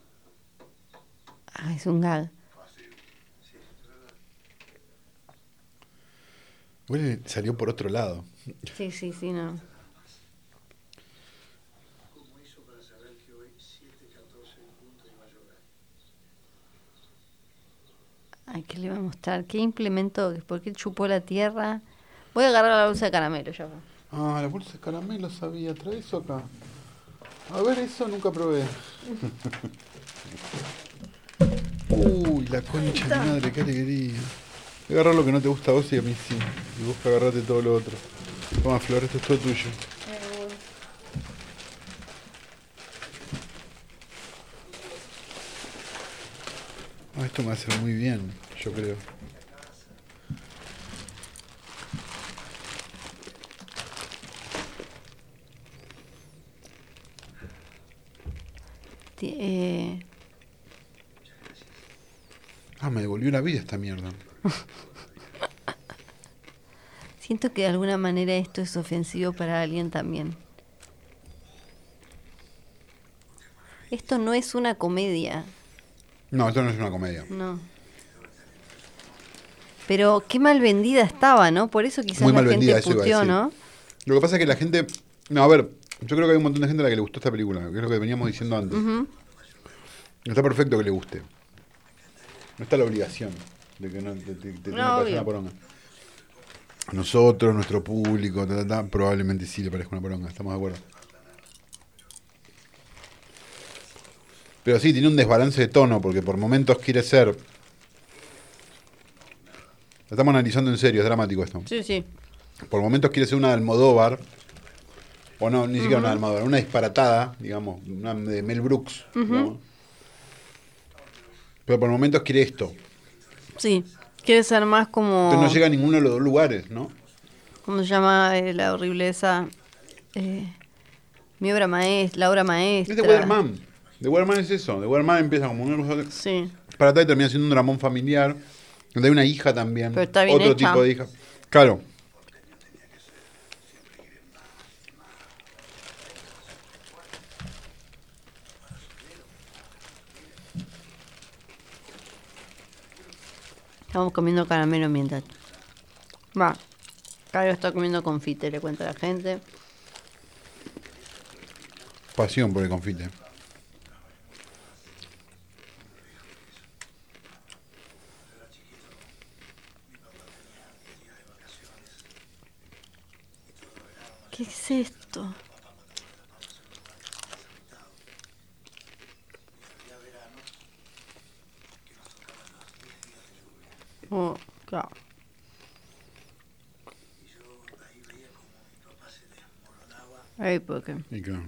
Ah, es un gag. Huele, salió por otro lado. Sí, sí, sí, no. ¿Cómo hizo para saber que hoy 7.14 en punto iba a llover? Ay, ¿qué le va a mostrar? ¿Qué implemento? ¿Por qué chupó la tierra? Voy a agarrar la bolsa de caramelo, ya. va. Ah, la bolsa de caramelo sabía. Trae eso acá. A ver, eso nunca probé. Uy, la concha de mi madre, qué alegría. Voy a agarrar lo que no te gusta a vos y a mí sí. Y que agarrate todo lo otro. Toma, Flor, esto es todo tuyo. Ah, esto me hacer muy bien, yo creo. Ti- eh, Ah, me devolvió la vida esta mierda. Que de alguna manera esto es ofensivo para alguien también. Esto no es una comedia, No, esto no es una comedia. no. Pero qué mal vendida estaba, ¿no? Por eso quizás Muy la mal gente puteó. ¿no? Lo que pasa es que la gente. No, a ver, yo creo que hay un montón de gente a la que le gustó esta película, que es lo que veníamos diciendo antes. Ujú. Está perfecto que le guste. No está la obligación de que no te, te- te obvio. una poronga. Nosotros, nuestro público, ta, ta, ta, probablemente sí le parezca una poronga, estamos de acuerdo. Pero sí, tiene un desbalance de tono, porque por momentos quiere ser. Lo estamos analizando en serio, es dramático esto. Sí, sí. Por momentos quiere ser una de Almodóvar, o no, ni siquiera una de Almodóvar, una disparatada, digamos, una de Mel Brooks. Pero por momentos quiere esto. Sí. Quiere ser más como... No llega a ninguno de los dos lugares, ¿no? ¿Cómo se llama eh, la horrible esa? Eh, mi obra maestra, la obra maestra. Es de Weatherman. De Weatherman es eso. De Weatherman empieza como cosa Sí. disparata y termina siendo un dramón familiar. Donde hay una hija también. Pero está bien otro hecha. tipo de hija. Claro. Estamos comiendo caramelo mientras. Va. Caro está comiendo confite, le cuenta a la gente. Pasión por el confite. ¿Qué es esto? Oh, claro. Ay, ¿por qué? Y claro.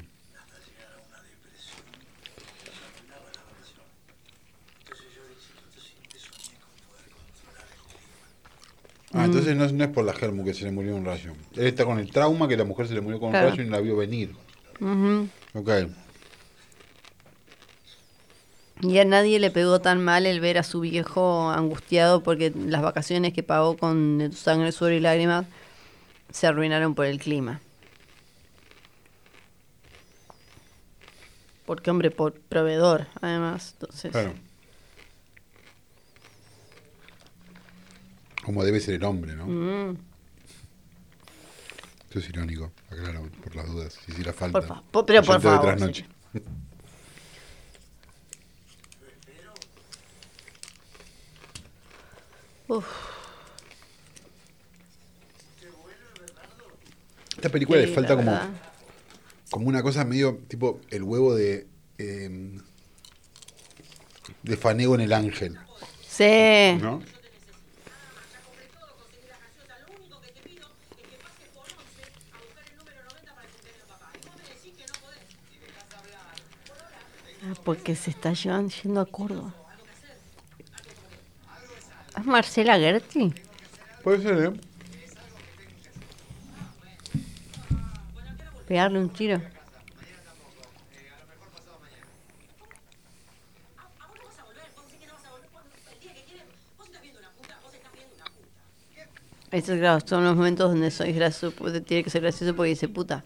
Ah, entonces no es, no es por la Germu que se le murió un rayo. Él está con el trauma que la mujer se le murió con Claro. un rayo y no la vio venir. Ok. Y a nadie le pegó tan mal el ver a su viejo angustiado porque las vacaciones que pagó con sangre, sudor y lágrimas se arruinaron por el clima. Porque hombre, por proveedor, además. Entonces, Claro. Como debe ser el hombre, ¿no? mm, Esto es irónico, aclaro, por las dudas, si hiciera falta. Por fa- po- pero por favor. Uf, Esta película le falta como, verdad. como una cosa medio tipo el huevo de eh, de Fanego en el ángel, Sí. ¿no? Ah, porque se está llevando, yendo a Córdoba. ¿Es Marcela Gerti? Puede ser, ¿eh? Pegarle un tiro. Eso, claro, son los momentos donde soy gracioso, tiene que ser gracioso porque dice puta.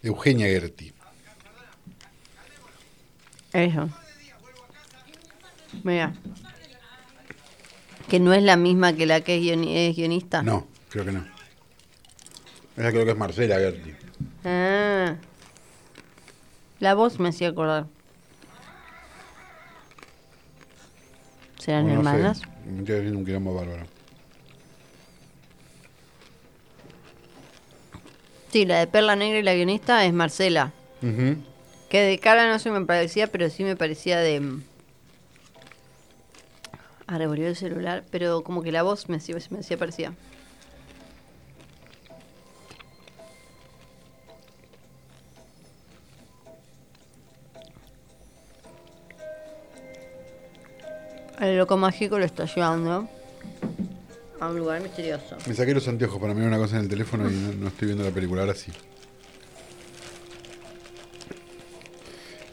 Eugenia Gerti. Eso. Mira. Que no es la misma que la que es, guioni- es guionista. No, creo que no. Esa creo que es Marcela Gerti. Ah. La voz me hacía acordar. ¿Serán O no sé, hermanas? Me estoy haciendo un quilombo bárbaro. Sí, la de Perla Negra y la guionista es Marcela. Que de cara no se me parecía, pero sí me parecía de... Ahora volvió el celular, pero como que la voz me, me hacía parecida. El loco mágico lo está llevando a un lugar misterioso. Me saqué los anteojos para mirar una cosa en el teléfono y no, no estoy viendo la película, ahora sí.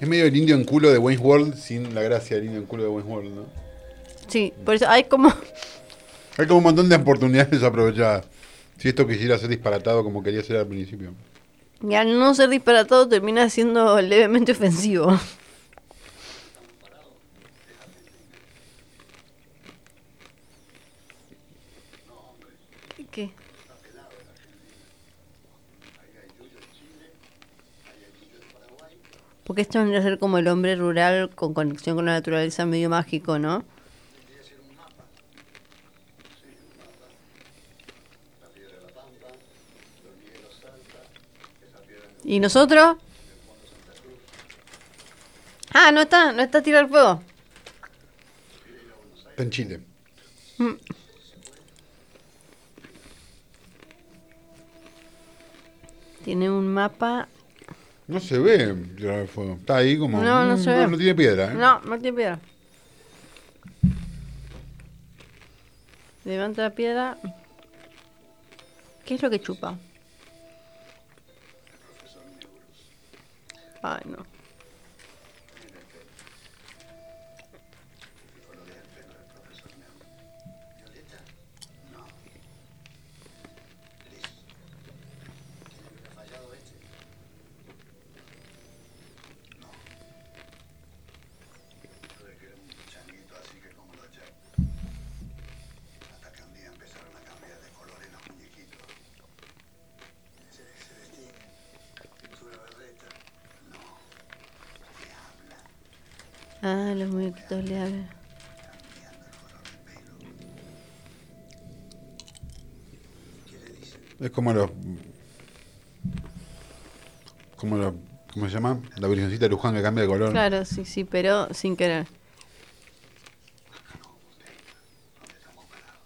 Es medio el indio en culo de Wayne's World sin la gracia del indio en culo de Wayne's World, ¿no? Sí, por eso hay como... Hay como un montón de oportunidades aprovechadas. Si esto quisiera ser disparatado como quería ser al principio. Y al no ser disparatado termina siendo levemente ofensivo. ¿Qué? ¿Qué? Porque esto vendría a ser como el hombre rural con conexión con la naturaleza medio mágico, ¿no? ¿Y nosotros? Ah, no está, no está tirar fuego. Está en Chile. Tiene un mapa. No se ve tirar fuego. Está ahí como. No, no mm, se ve. No, tiene piedra, ¿eh? No, no tiene piedra. Levanta la piedra. ¿Qué es lo que chupa? Ay, no. Ah, los muñequitos le hablan. Es como los. Como los. ¿Cómo se llama? La virgencita de Luján que cambia de color. Claro, sí, sí, pero sin querer. ¿Dónde estamos parados?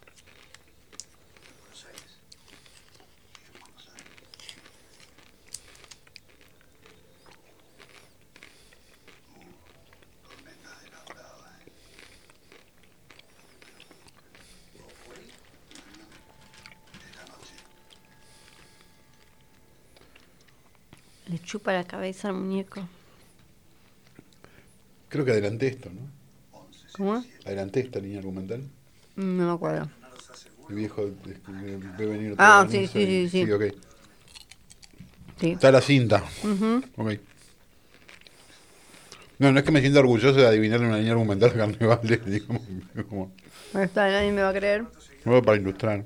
Buenos Aires. En Buenos Aires. Uh, tormenta de la brava, ¿eh? ¿Vos fue? Esta noche. Le chupa la cabeza al muñeco. Creo que adelanté esto, ¿no? ¿Cómo? Adelanté esta línea argumental. No me acuerdo. El viejo de- de- ve venir Ah, sí, sí, sí, sí. ok. Sí. Está la cinta. Ok. No, no es que me sienta orgulloso de adivinarle una línea argumental a digamos, como, está, nadie me va a creer. nuevo para ilustrar.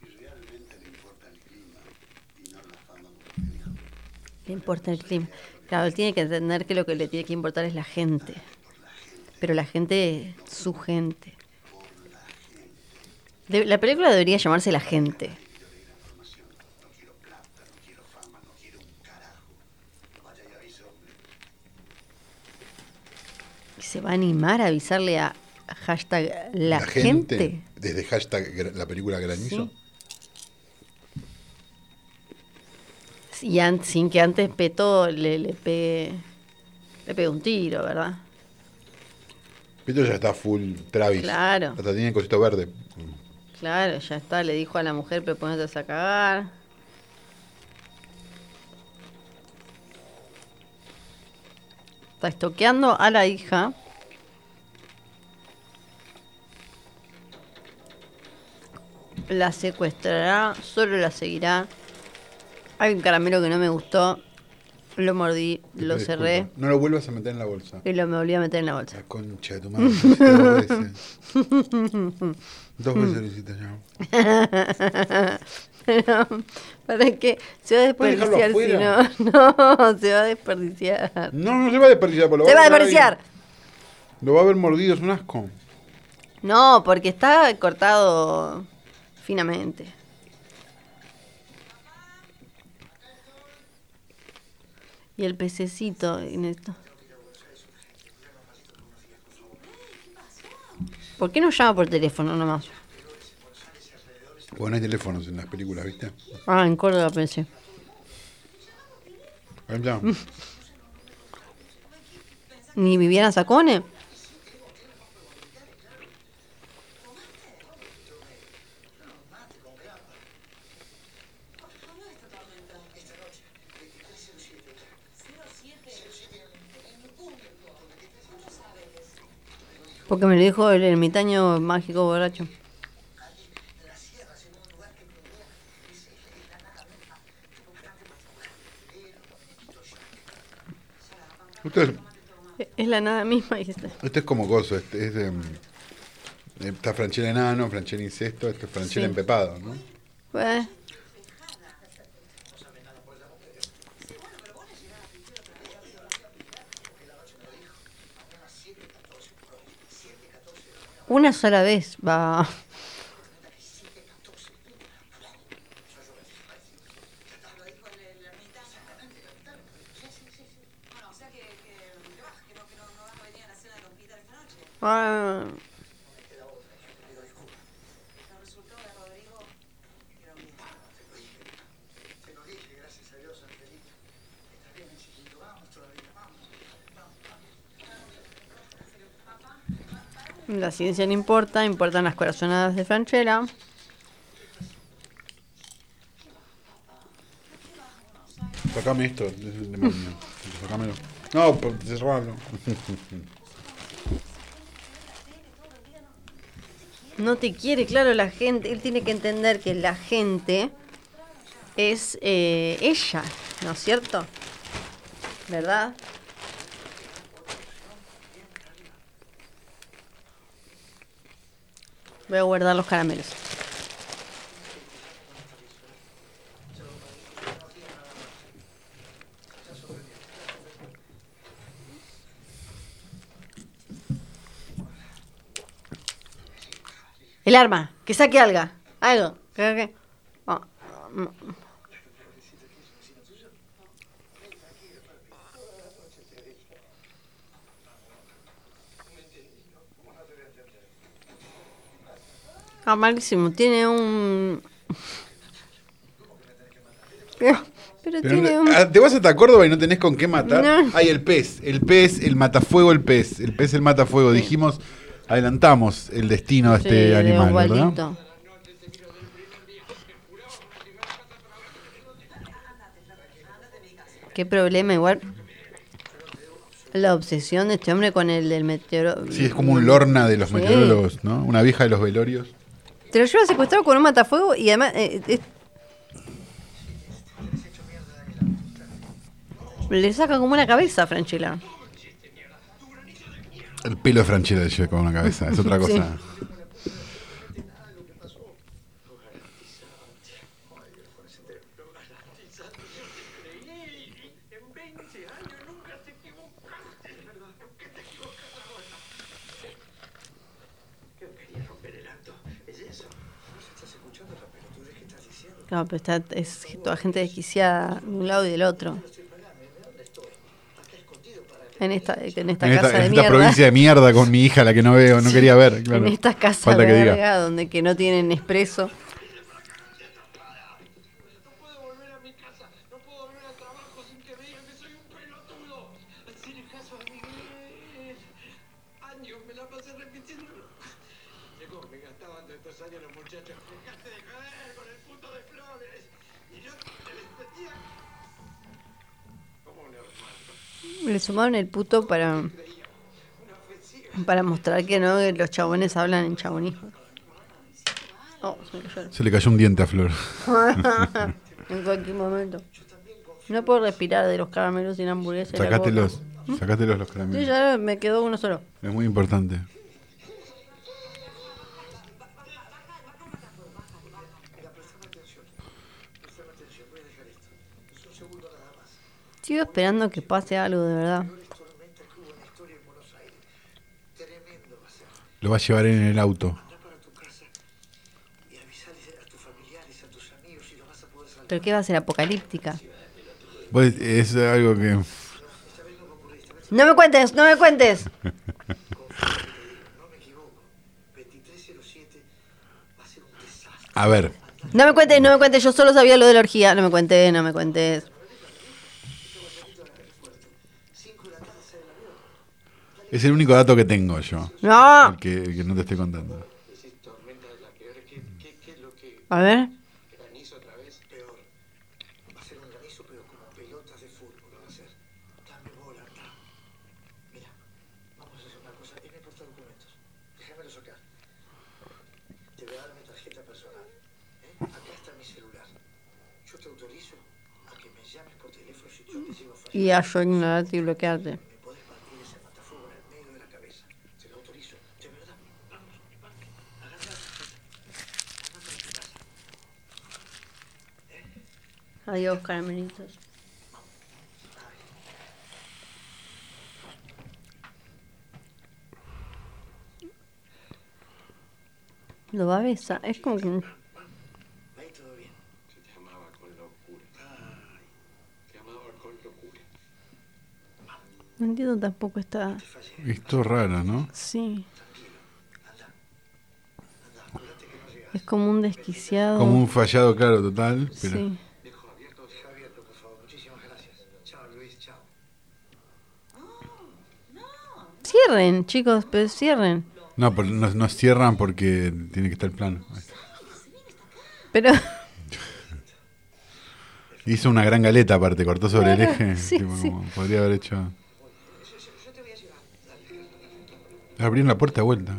Si realmente le importa el clima y no la fama, como te dijo. Le importa el clima. Claro, él tiene que entender que lo que le tiene que importar es la gente. Pero la gente su gente. De- la película debería llamarse La gente. Y se va a animar a avisarle a hashtag la, gente. Desde hashtag la película Granizo. Sí. Y sin que antes Peto le, le pegue, le pegue un tiro, ¿verdad? Peto ya está full Travis. Claro. Hasta tiene cosito verde. Claro, ya está. Le dijo a la mujer, pero ponete a cagar. Está estoqueando a la hija. La secuestrará, solo la seguirá. Hay un caramelo que no me gustó. Lo mordí, lo Disculpa. cerré No lo vuelvas a meter en la bolsa. y lo me volví a meter en la bolsa. La concha de tu madre. Dos veces. Dos veces lo hiciste ya. Pero, ¿para qué? Se va a ¿Puedes dejarlo desperdiciar si no. No, se va a desperdiciar. No, no se va a desperdiciar. por lo Se va a ahí. desperdiciar. Lo va a haber mordido, es un asco. No, porque está cortado finamente. Y el pececito en esto. ¿Por qué no llama por teléfono nomás? Bueno, hay teléfonos en las películas, ¿viste? Ah, en Córdoba pensé. ¿Ni Viviana Sacone? Porque me lo dijo el ermitaño mágico borracho. Esto es, la nada misma esto es como gozo. Este, es de, mm, está Franchella enano, Franchella incesto, esto es Franchella Sí. empepado, ¿no? Pues, Una sola vez va. Bueno, o sea que, que, que vas, que no, que no, no vas a venir a la cena de Don Peter esta noche. Ah, Los resultados de Rodrigo eran bien. Te lo dije, gracias a Dios, Angelita. Está bien, chiquito, vamos todavía, vamos. La ciencia no importa, importan las corazonadas de Franchella. Sacame esto. Sacámelo. No, por cerrarlo. No te quiere, claro, la gente. Él tiene que entender que la gente es eh, ella, ¿no es cierto? ¿Verdad? Voy a guardar los caramelos. El arma, que saque algo. Algo. que- que- ah, mm. Ah, malísimo. Tiene un. Pero, pero Pero tiene no- un. ah, te vas hasta Córdoba y no tenés con qué matar. No. Hay el pez, el pez, el matafuego, el pez. El pez, el matafuego. Dijimos, adelantamos el destino de Sí, este de animal, ¿verdad? Osvaldito. Qué problema, igual. La obsesión de este hombre con el del meteoro. Sí, es como un lorna de los Sí. meteorólogos, ¿no? Una vieja de los velorios. Te lo lleva secuestrado con un matafuego y además. eh, es- Le saca como una cabeza a Franchella. El pelo de Franchella le lleva con una cabeza, es otra Sí. Claro, pero está, es toda gente desquiciada de un lado y del otro. En esta, en esta En esta, casa en de esta mierda. provincia de mierda con mi hija, la que no veo, no quería ver. claro. En estas casas de donde que no tienen expreso. Le sumaron el puto para para mostrar que no que los chabones hablan en chabonismo. Oh, se le cayó un diente a Flor. en cualquier momento. No puedo respirar de los caramelos sin hamburguesa. Sacátelos. boca. Sacátelos los Sí, caramelos. ya me quedó uno solo. Es muy importante. Sigo esperando que pase algo de verdad. Lo va a llevar en el auto. ¿Pero qué va a ser apocalíptica? Pues, es algo que. No me cuentes, no me cuentes. No me equivoco. 2307 va a ser un desastre. A ver, No me cuentes, no me cuentes. Yo solo sabía lo de la orgía. No me cuentes, no me cuentes. Es el único dato que tengo yo. No. El que, el que no te estoy contando. Decís tormenta de la peor. ¿Qué, qué, qué es lo que A ver. granizo otra vez? Peor. Va a ser un granizo, pero como pelotas de fútbol va a ser. Dame bola, anda. Mira, vamos a hacer una cosa. Es mi porta documentos. Déjamelo sacar. Te voy a dar mi tarjeta personal. ¿eh? Acá está mi celular. Yo te autorizo a que me llames por teléfono si yo te llego a fallar. Y a yo ignorarte y bloquearte. Me podés partir ese matafuego en el medio de la cabeza. Te lo autorizo. De verdad. Vamos, vamos. Agarra la tarjeta. Andate a tu casa. Adiós, caramelitos. Lo va a besar. Es como que. Ahí todo bien. Se te amaba con locura. Te amaba con locura. No entiendo tampoco esta. Esto es raro, ¿no? Sí. Es como un desquiciado. Como un fallado, claro, total. Pero Sí. Cierren, chicos, pero cierren. No, pero nos, nos cierran porque tiene que estar el plano. Pero. Hizo una gran galeta aparte, cortó sobre el eje. sí, tipo, sí. podría haber hecho. Abrieron la puerta de vuelta.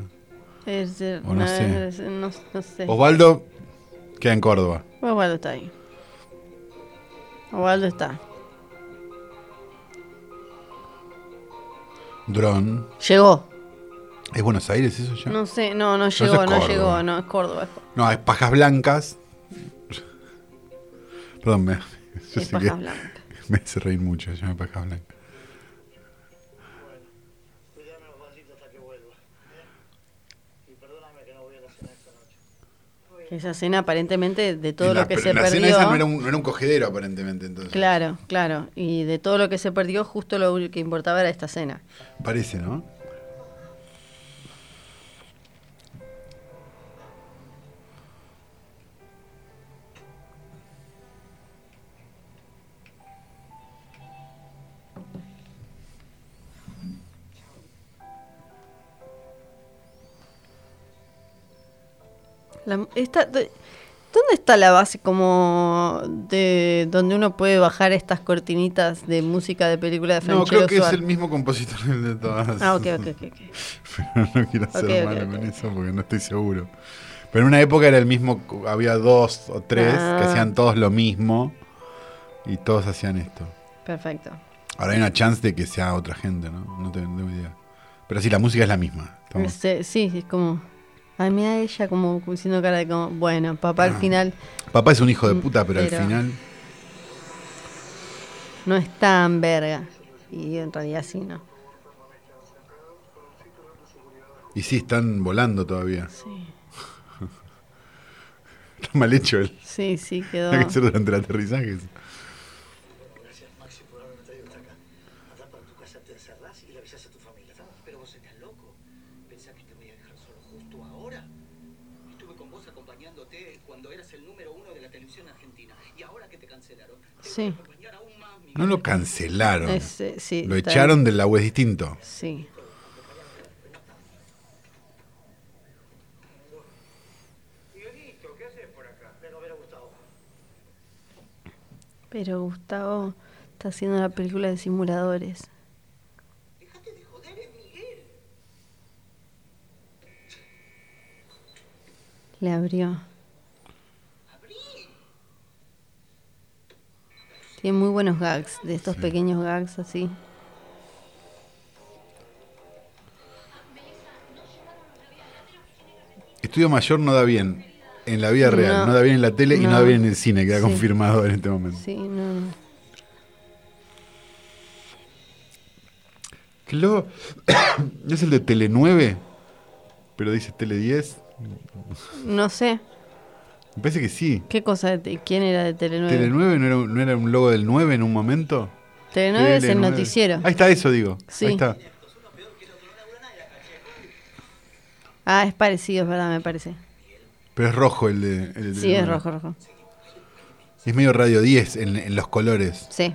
Es, eh, O no sé. es- no, no sé. Osvaldo queda en Córdoba. Osvaldo está ahí. Osvaldo está. Dron. Llegó. ¿Es Buenos Aires eso ya? No sé, no, no llegó, no llegó, no, es Córdoba. es Córdoba. No, es Pajas Blancas. Perdón, me, yo Es sé Pajas que Blancas. me hace reír mucho, llama Pajas Blancas. Esa cena aparentemente de todo la- lo que se en la perdió. cena esa no era, un, no era un cogedero aparentemente entonces. Claro, claro. Y de todo lo que se perdió, justo lo que importaba era esta cena. Parece, ¿no? La- esta- de- ¿Dónde está la base como de donde uno puede bajar estas cortinitas de música de película de No, Franchella creo que es el mismo compositor de todas. Ah, ok, ok, ok. ok. Pero no quiero ser Ok, ok, malo ok. con eso porque no estoy seguro. Pero en una época era el mismo, había dos o tres Ah. que hacían todos lo mismo y todos hacían esto. Perfecto. Ahora hay una chance de que sea otra gente, ¿no? No tengo no tengo idea. Pero sí, la música es la misma. Estamos- Este, sí, es como. Ay, mira ella como diciendo cara de como. Bueno, papá al final Papá es un hijo de puta, pero, Pero- al final... no es tan verga. Y en realidad sí, ¿no? Y sí, están volando todavía. Sí, Está mal hecho el... sí, sí, quedó. Hay que hacer durante el aterrizaje. Gracias, Maxi, por haberme traído hasta acá. Andá para tu casa, te encerrás y le avisas a tu familia. ¿estamos? Pero vos estás loco. ¿Pensás que te voy a dejar solo justo ahora? Estuve con vos acompañándote cuando eras el número uno de la televisión argentina. Y ahora que te cancelaron, te Sí. acompañar aún más. No lo cancelaron. Es, eh, sí, lo echaron del la web distinto. Sí. Pero Gustavo está haciendo la película de simuladores. Le abrió. Tiene muy buenos gags, de estos pequeños gags así. Estudio mayor no da bien en la vida real, No. no, da bien en la tele y no da bien en el cine, queda Sí. confirmado en este momento. Sí, no, ¿Es el de Tele 9? Pero dice Tele 10. No sé. Me parece que sí. ¿Qué cosa? De ¿Quién era de Telenueve? ¿Tele 9 no era, un- no era un logo del 9 en un momento? Telenueve es el Tele9. noticiero. Ahí está eso, digo. Sí. Ahí está. Ah, es parecido, es verdad, me parece. Pero es rojo el de. el de Sí, es 9. rojo, rojo. Es medio Radio 10 en, en los colores. Sí.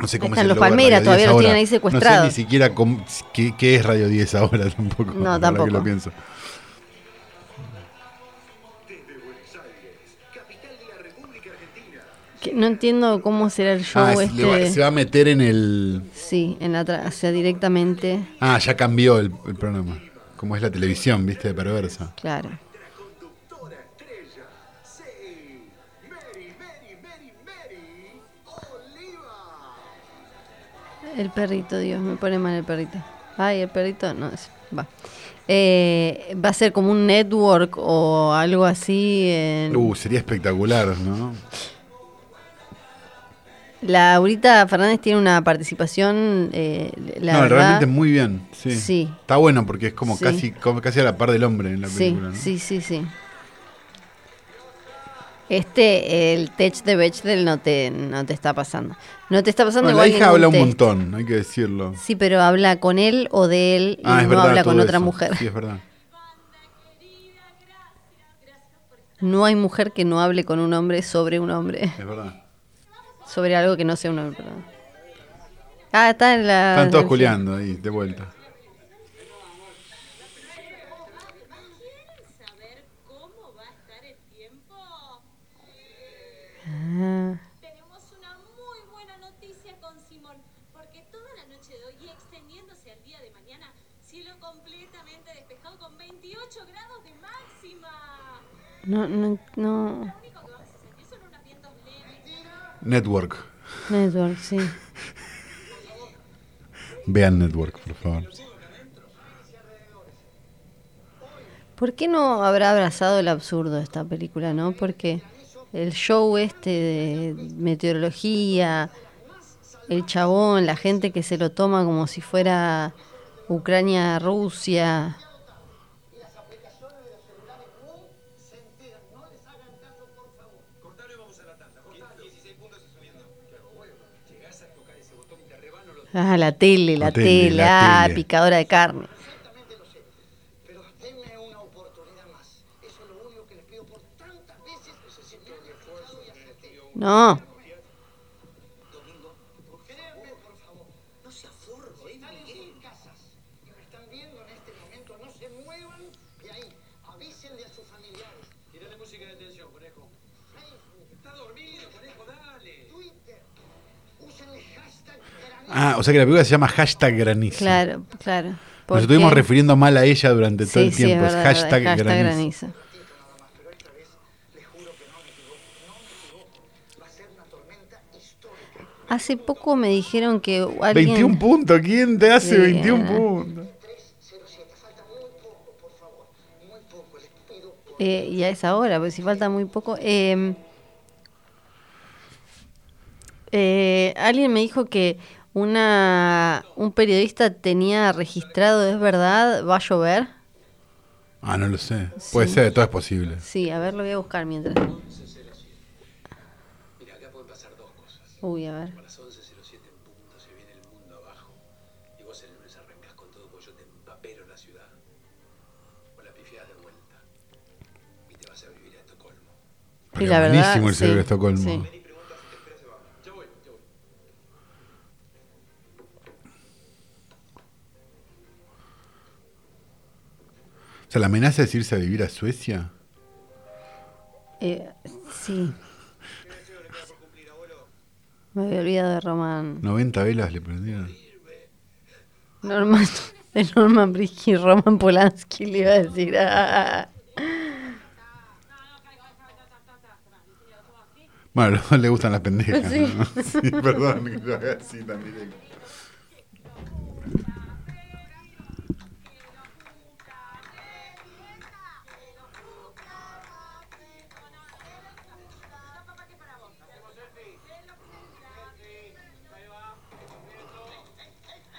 No sé cómo están los Radio todavía 10 lo tienen ahí secuestrados. No sé ni siquiera cómo- qué, qué es Radio 10 ahora tampoco. No, tampoco. que lo pienso. Que no entiendo cómo será el show Ah, es- este. va- se va a meter en el. Sí, en la tra- o sea, directamente. Ah, ya cambió el, el programa. Como es la televisión, viste, de perversa. Claro. El perrito, Dios, me pone mal el perrito. Ay, el perrito, no, es, va. Eh, va a ser como un network o algo así. en- Uh, sería espectacular, ¿no? Laurita Fernández tiene una participación, eh, la no, verdad, realmente muy bien. Sí. Sí. Está bueno porque es como Sí. casi como casi a la par del hombre en la Sí, película. ¿no? sí, sí, sí. Este, el tech de Bechdel no te, no te está pasando. No te está pasando Bueno, la hija habla un test. montón, hay que decirlo. Sí, pero habla con él o de él y Ah, no verdad. habla con otra eso. mujer. Sí, es verdad. No hay mujer que no hable con un hombre sobre un hombre. Es verdad. Sobre algo que no sea un hombre, perdón. Ah, está en la. Están todos culeando ahí, de vuelta. ¿Quieren saber cómo va a estar el tiempo? Tenemos una muy buena noticia con Simón, porque toda la noche de hoy y extendiéndose al día de mañana, cielo completamente despejado con 28 grados de máxima. no, no, no. Network. Network, sí. Vean Network, por favor. ¿Por qué no habrá abrazado el absurdo esta película, no? Porque el show este de meteorología, el chabón, la gente que se lo toma como si fuera Ucrania-Rusia. Ah, la tele, la, La tele, tele, la ah, tele. picadora de carne. Granizo. Ah, o sea que la película se llama hashtag granizo. claro, claro. Nos ¿Por estuvimos refiriendo mal a ella durante todo Sí, el sí, es tiempo. es, hashtag, hashtag granizo. granizo. nada más, pero esta vez les juro que no me equivoco. No me equivoco. Va a ser una tormenta histórica. Hace poco me dijeron que alguien... 21 puntos. ¿Quién te hace Sí, 21 ah. puntos? 307. Falta muy poco, por favor. Muy poco. Les pido por Eh, y a esa hora, porque si falta muy poco. eh, eh, alguien me dijo que una un periodista tenía registrado, ¿es verdad? ¿Va a llover? Ah, no lo sé. Puede ser, todo es posible. Sí, a ver, lo voy a buscar mientras. Uy, a ver. Y la verdad, buenísimo el sí, cerebro de Estocolmo. sí. O sea, la amenaza es irse a vivir a Suecia. Eh, sí. Me había olvidado de Román. 90 velas le prendieron. Normal. De Norman Brisky Roman Polanski le iba a decir. ah. Bueno, a los dos le gustan las pendejas. Sí. ¿no? Sí, perdón que lo haga así tan directo.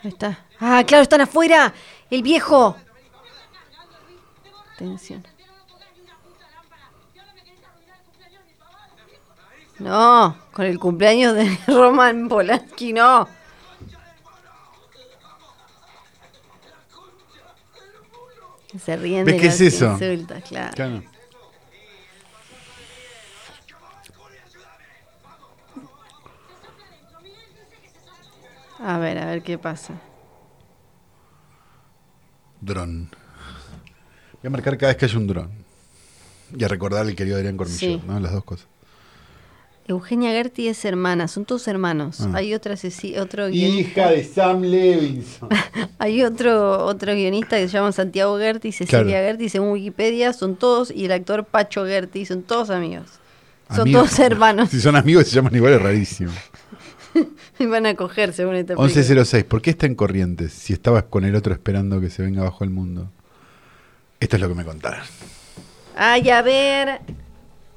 Ahí está. Ah, claro, están afuera. El viejo. Atención. No, con el cumpleaños de Roman Polanski, no. Se ríen ¿Ves de qué las es eso? insultas, claro. Claro. A ver, a ver qué pasa. Dron. Voy a marcar cada vez que haya un dron. Y a recordar el querido Adrián Cormillot, Sí. ¿no? Las dos cosas. Eugenia Gerti es hermana, son todos hermanos. Ah. Hay otra otro guionista. Hija de Sam Levinson. Hay otro otro guionista que se llama Santiago Gerti, Cecilia Claro. Gerti, según Wikipedia, son todos, y el actor Pacho Gerti, son todos amigos. Son Amigos. todos hermanos. Si son amigos y se llaman igual es rarísimo. Y van a coger según esta película. 1106. ¿Por qué está en Corrientes si estabas con el otro esperando que se venga abajo el mundo? Esto es lo que me contaron. Ay, a ver.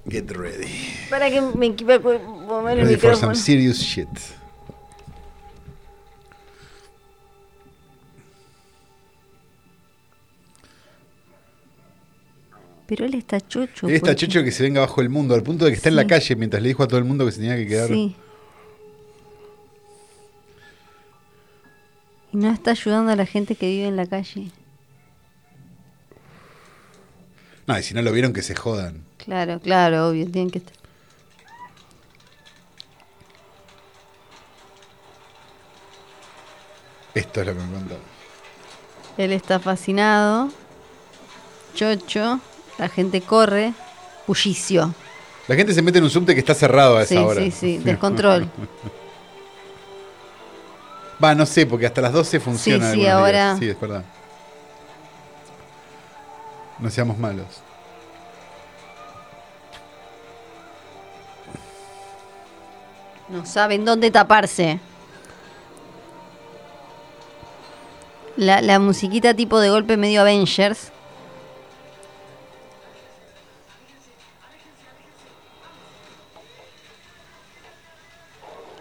Get ready. Para que me equivoco. mover el Ready for some serious shit. Pero él está chocho. Él está porque- chocho que se venga abajo el mundo, al punto de que está en la calle mientras le dijo a todo el mundo que se tenía que quedar. Sí. Y no está ayudando a la gente que vive en la calle. No, y si no lo vieron, que se jodan. Claro, claro, obvio, tienen que estar. Esto es lo que me contaron. Él está fascinado. Chocho. La gente corre. Bullicio. La gente se mete en un subte que está cerrado a esa Sí, hora. sí, sí. Descontrol. Va, no sé, porque hasta las 12 funciona. Sí, sí, ahora- días. Sí, es verdad. No seamos malos. No saben dónde taparse. La, la musiquita tipo de golpe medio Avengers.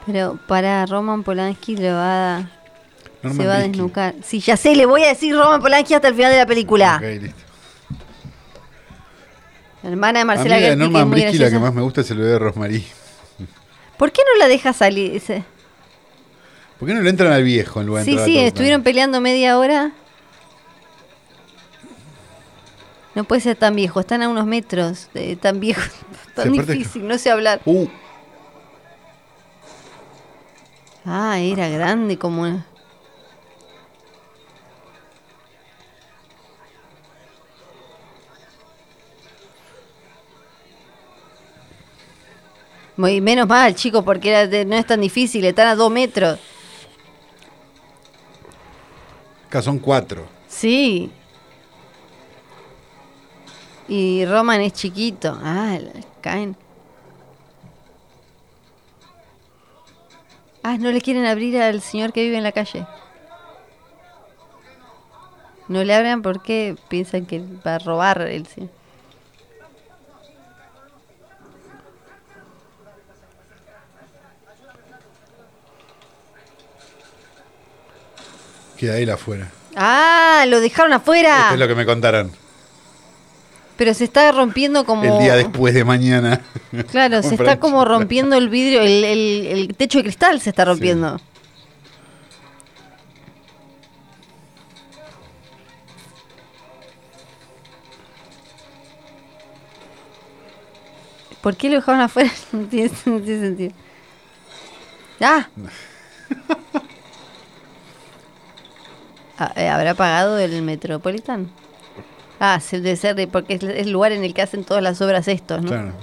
Pero para Roman Polanski le va a, Norman se va a desnucar. Sí, ya sé, le voy a decir Roman Polanski hasta el final de la película. Ok, listo. La hermana de A mí Marcela de Gerti, que es Norman Brisky la que más me gusta es el bebé de Rosmarie. ¿Por qué no la deja salir? Dice. ¿Por qué no le entran al viejo en lugar de Sí, sí, estuvieron peleando media hora. No puede ser tan viejo, están a unos metros, tan viejo, tan difícil, no sé hablar. Uh, Ah, era grande como Muy, menos mal, chicos, porque era de- no es tan difícil, están a dos metros. acá son cuatro. Sí. Y Roman es chiquito. Ah, caen. Ah, no le quieren abrir al señor que vive en la calle. No le abran porque piensan que va a robar el señor. Queda él afuera. Ah, lo dejaron afuera. Esto es lo que me contaron. Pero se está rompiendo como... El día después de mañana. Claro, se está como rompiendo el vidrio, el, el- el techo de cristal se está rompiendo. ¿Por qué lo dejaron afuera? No tiene, no tiene sentido. ¡Ah! Ah, eh, ¿Habrá pagado el Metropolitan? Ah, se debe ser de- porque es el lugar en el que hacen todas las obras estos, ¿no? Claro.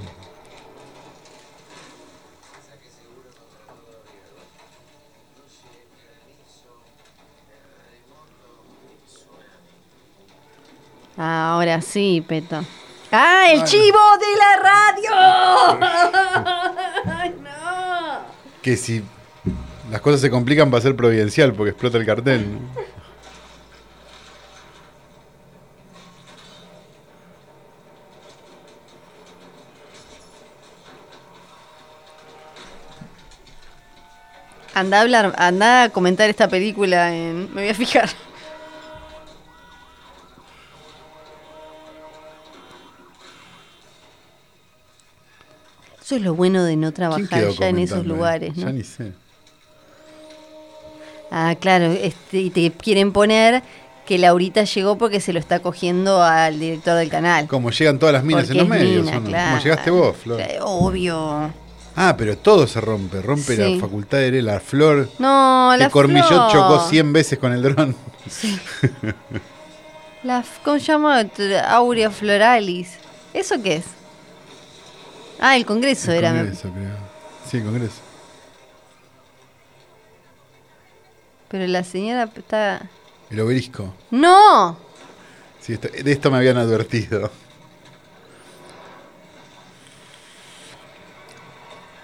Ahora sí, Peto. ¡Ah, el chivo de la radio! ¡Ay, no! Que si las cosas se complican va a ser providencial porque explota el cartel. ¿no? Anda a hablar, anda a comentar esta película en. Me voy a fijar. Eso es lo bueno de no ¿Quién trabajar ya en esos eh? lugares, Ya ¿no? ni sé. Ah, claro, este, y te quieren poner que Laurita llegó porque se lo está cogiendo al director del canal. Como llegan todas las minas Porque en los medios. mina, ¿o no? claro. Como llegaste vos, Flor. Claro, Obvio. Ah, pero todo se rompe. Rompe Sí. la facultad de la flor. No, la Cormillot flor. chocó 100 veces con el dron. La, f- ¿Cómo se llama? Aurea floralis. ¿Eso qué es? Ah, el Congreso era. me- Congreso, creo. Sí, Congreso. Pero la señora está... El obelisco. ¡No! Sí, esto- de esto me habían advertido.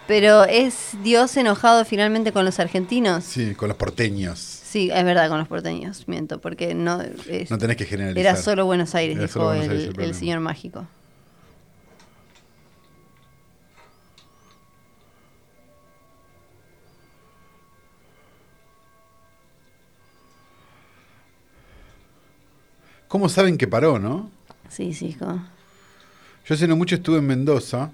Pero es Dios enojado finalmente con los argentinos. Sí, con los porteños. Sí, es verdad, con los porteños, miento, porque no... es- No tenés que generalizar. era solo Buenos Aires, Era dijo Buenos el, Aires el el problema. señor mágico. ¿Cómo saben que paró, no? Sí, sí, hijo. Yo hace no mucho estuve en Mendoza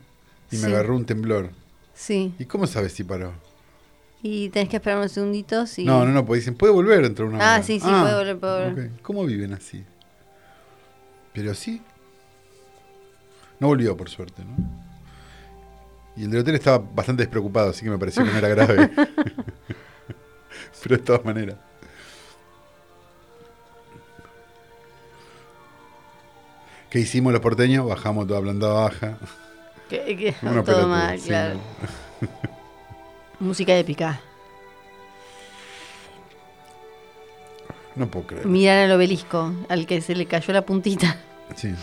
y me agarró un temblor. Sí. ¿Y cómo sabes si paró? Y tenés que esperar unos segunditos y... No, no, no, porque dicen, puede volver dentro de una Ah, hora. sí, sí, puede volver, puede volver. ¿Cómo viven así? Pero sí. No volvió, por suerte, ¿no? Y el del hotel estaba bastante despreocupado, así que me pareció que no era grave. Pero de todas maneras. ¿Qué hicimos los porteños? Bajamos toda planta baja. Que, que- Una todo mal, sí, claro. no. Música épica. No puedo creer. Mirar al obelisco, al que se le cayó la puntita. Sí.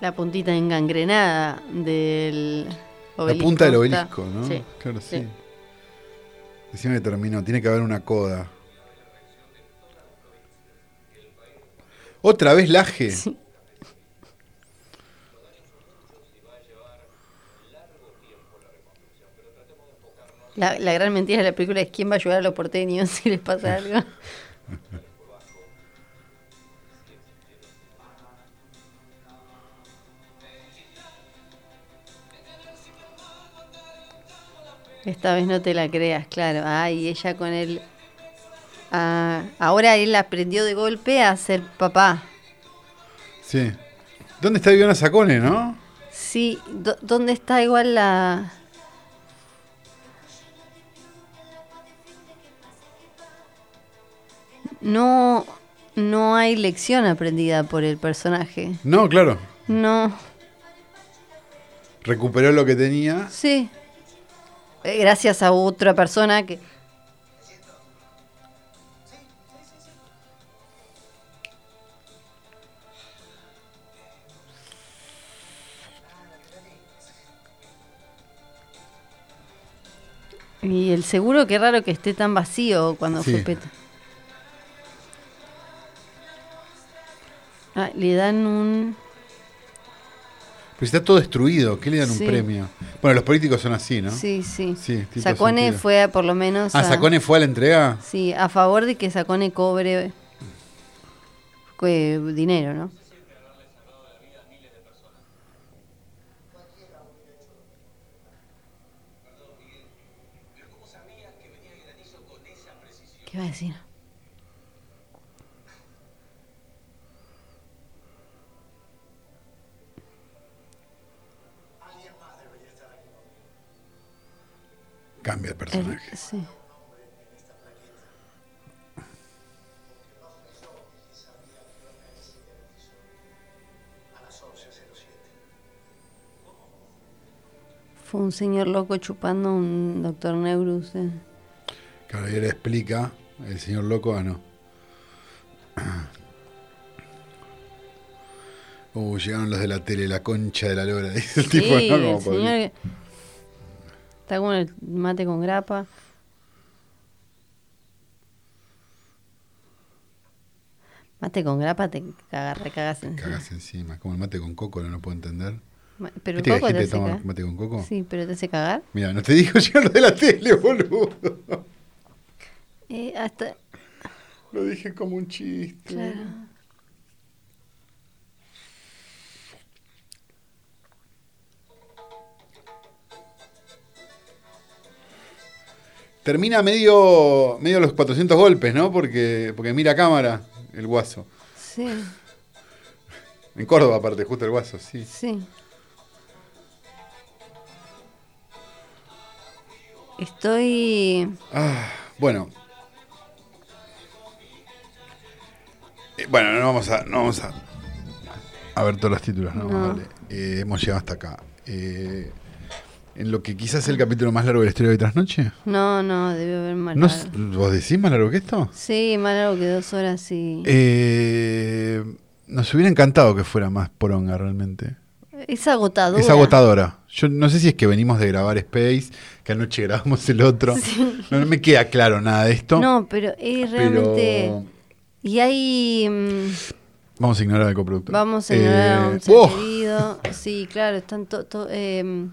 La puntita engangrenada del La obelisco. punta del obelisco, ¿no? Sí. Claro, sí. sí. Decime que terminó. Tiene que haber una coda. ¿Otra vez Laje? Sí. La, gran mentira de la película es quién va a ayudar a los porteños si les pasa algo. Esta vez no te la creas, claro. Ay, ella con él. Ah, ahora él aprendió de golpe a ser papá. Sí. ¿Dónde está Viviana Sacone, no? Sí, do- ¿dónde está igual la...? No, no hay lección aprendida por el personaje. No, claro. No, Recuperó lo que tenía. sí. Eh, Gracias a otra persona que... Y el seguro, qué raro que esté tan vacío cuando Sí. fue Peto. Ah, le dan un... Pero está todo destruido. ¿Qué le dan Sí. un premio? Bueno, los políticos son así, ¿no? Sí, sí. Sacone sentido. fue a, por lo menos... Ah, Sacone fue a la entrega. Sí, a favor de que Sacone cobre eh, dinero, ¿no? ¿Qué va a decir? Cambia El- personaje. sí. Fue un señor loco chupando un doctor Neurus. eh. Claro, y él explica El señor loco, ah, no. Uh, llegaron los de la tele, la concha de la lora. Dice el tipo, ¿no? Como el podría- señor que- está con el mate con grapa. Mate con grapa te cagas, recagas en Cagas encima. Como el mate con coco, no lo puedo entender. Pero el ¿Viste que hay coco te hace cagar. mate con coco? Sí, pero te hace cagar. Mira, no te digo yo lo de la tele, boludo. Eh, hasta, Lo dije como un chiste. claro. Termina medio, medio los 400 golpes, ¿no? Porque, porque mira a cámara el guaso. Sí, En Córdoba, aparte, justo el guaso, sí. sí. Estoy. Ah, bueno. Bueno, no vamos a, no vamos a, a ver todos los títulos, ¿no? No. Vale. Eh, hemos llegado hasta acá. Eh, en lo que quizás es el capítulo más largo de la historia de hoy tras noche. No, no, debe haber más. ¿No, largo. ¿Vos decís más largo que esto? Sí, más largo que dos horas, sí. Eh, nos hubiera encantado que fuera más poronga realmente. es agotador. Es agotadora. Yo no sé si es que venimos de grabar Space, que anoche grabamos el otro. No, no me queda claro nada de esto. No, pero es realmente. pero Y hay. mm, vamos a ignorar al coproductor. Vamos a ignorar a Eh, un ser ¡oh! querido. Sí, claro, están todos. eh,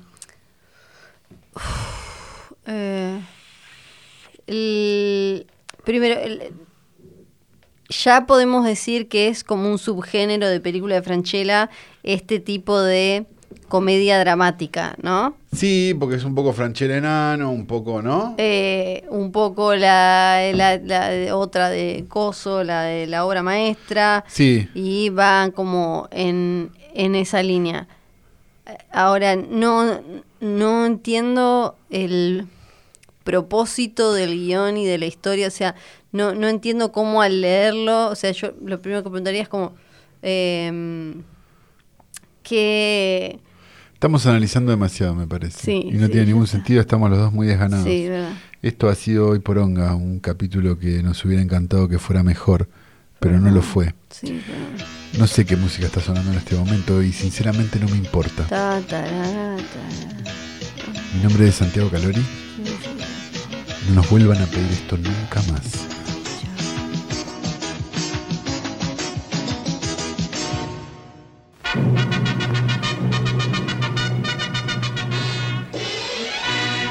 uf, eh, el- primero, el- ya podemos decir que es como un subgénero de película de Franchella este tipo de comedia dramática, ¿no? Sí, porque es un poco Franchella enano, un poco, ¿no? Eh, un poco la, la- otra de Coso, la de la obra maestra. Sí. y van como en, en esa línea. Ahora, no, no entiendo el propósito del guion y de la historia, o sea, no, no entiendo cómo al leerlo, o sea, yo lo primero que preguntaría es como, eh, ¿qué, Estamos analizando demasiado, me parece. Sí, y no sí, tiene ningún sentido, estamos los dos muy desganados. Sí, verdad. Esto ha sido hoy por Onga, un capítulo que nos hubiera encantado que fuera mejor, pero no lo fue. Sí, verdad. No sé qué música está sonando en este momento y sinceramente no me importa. Ta. Mi nombre es Santiago Calori. No nos vuelvan a pedir esto nunca más.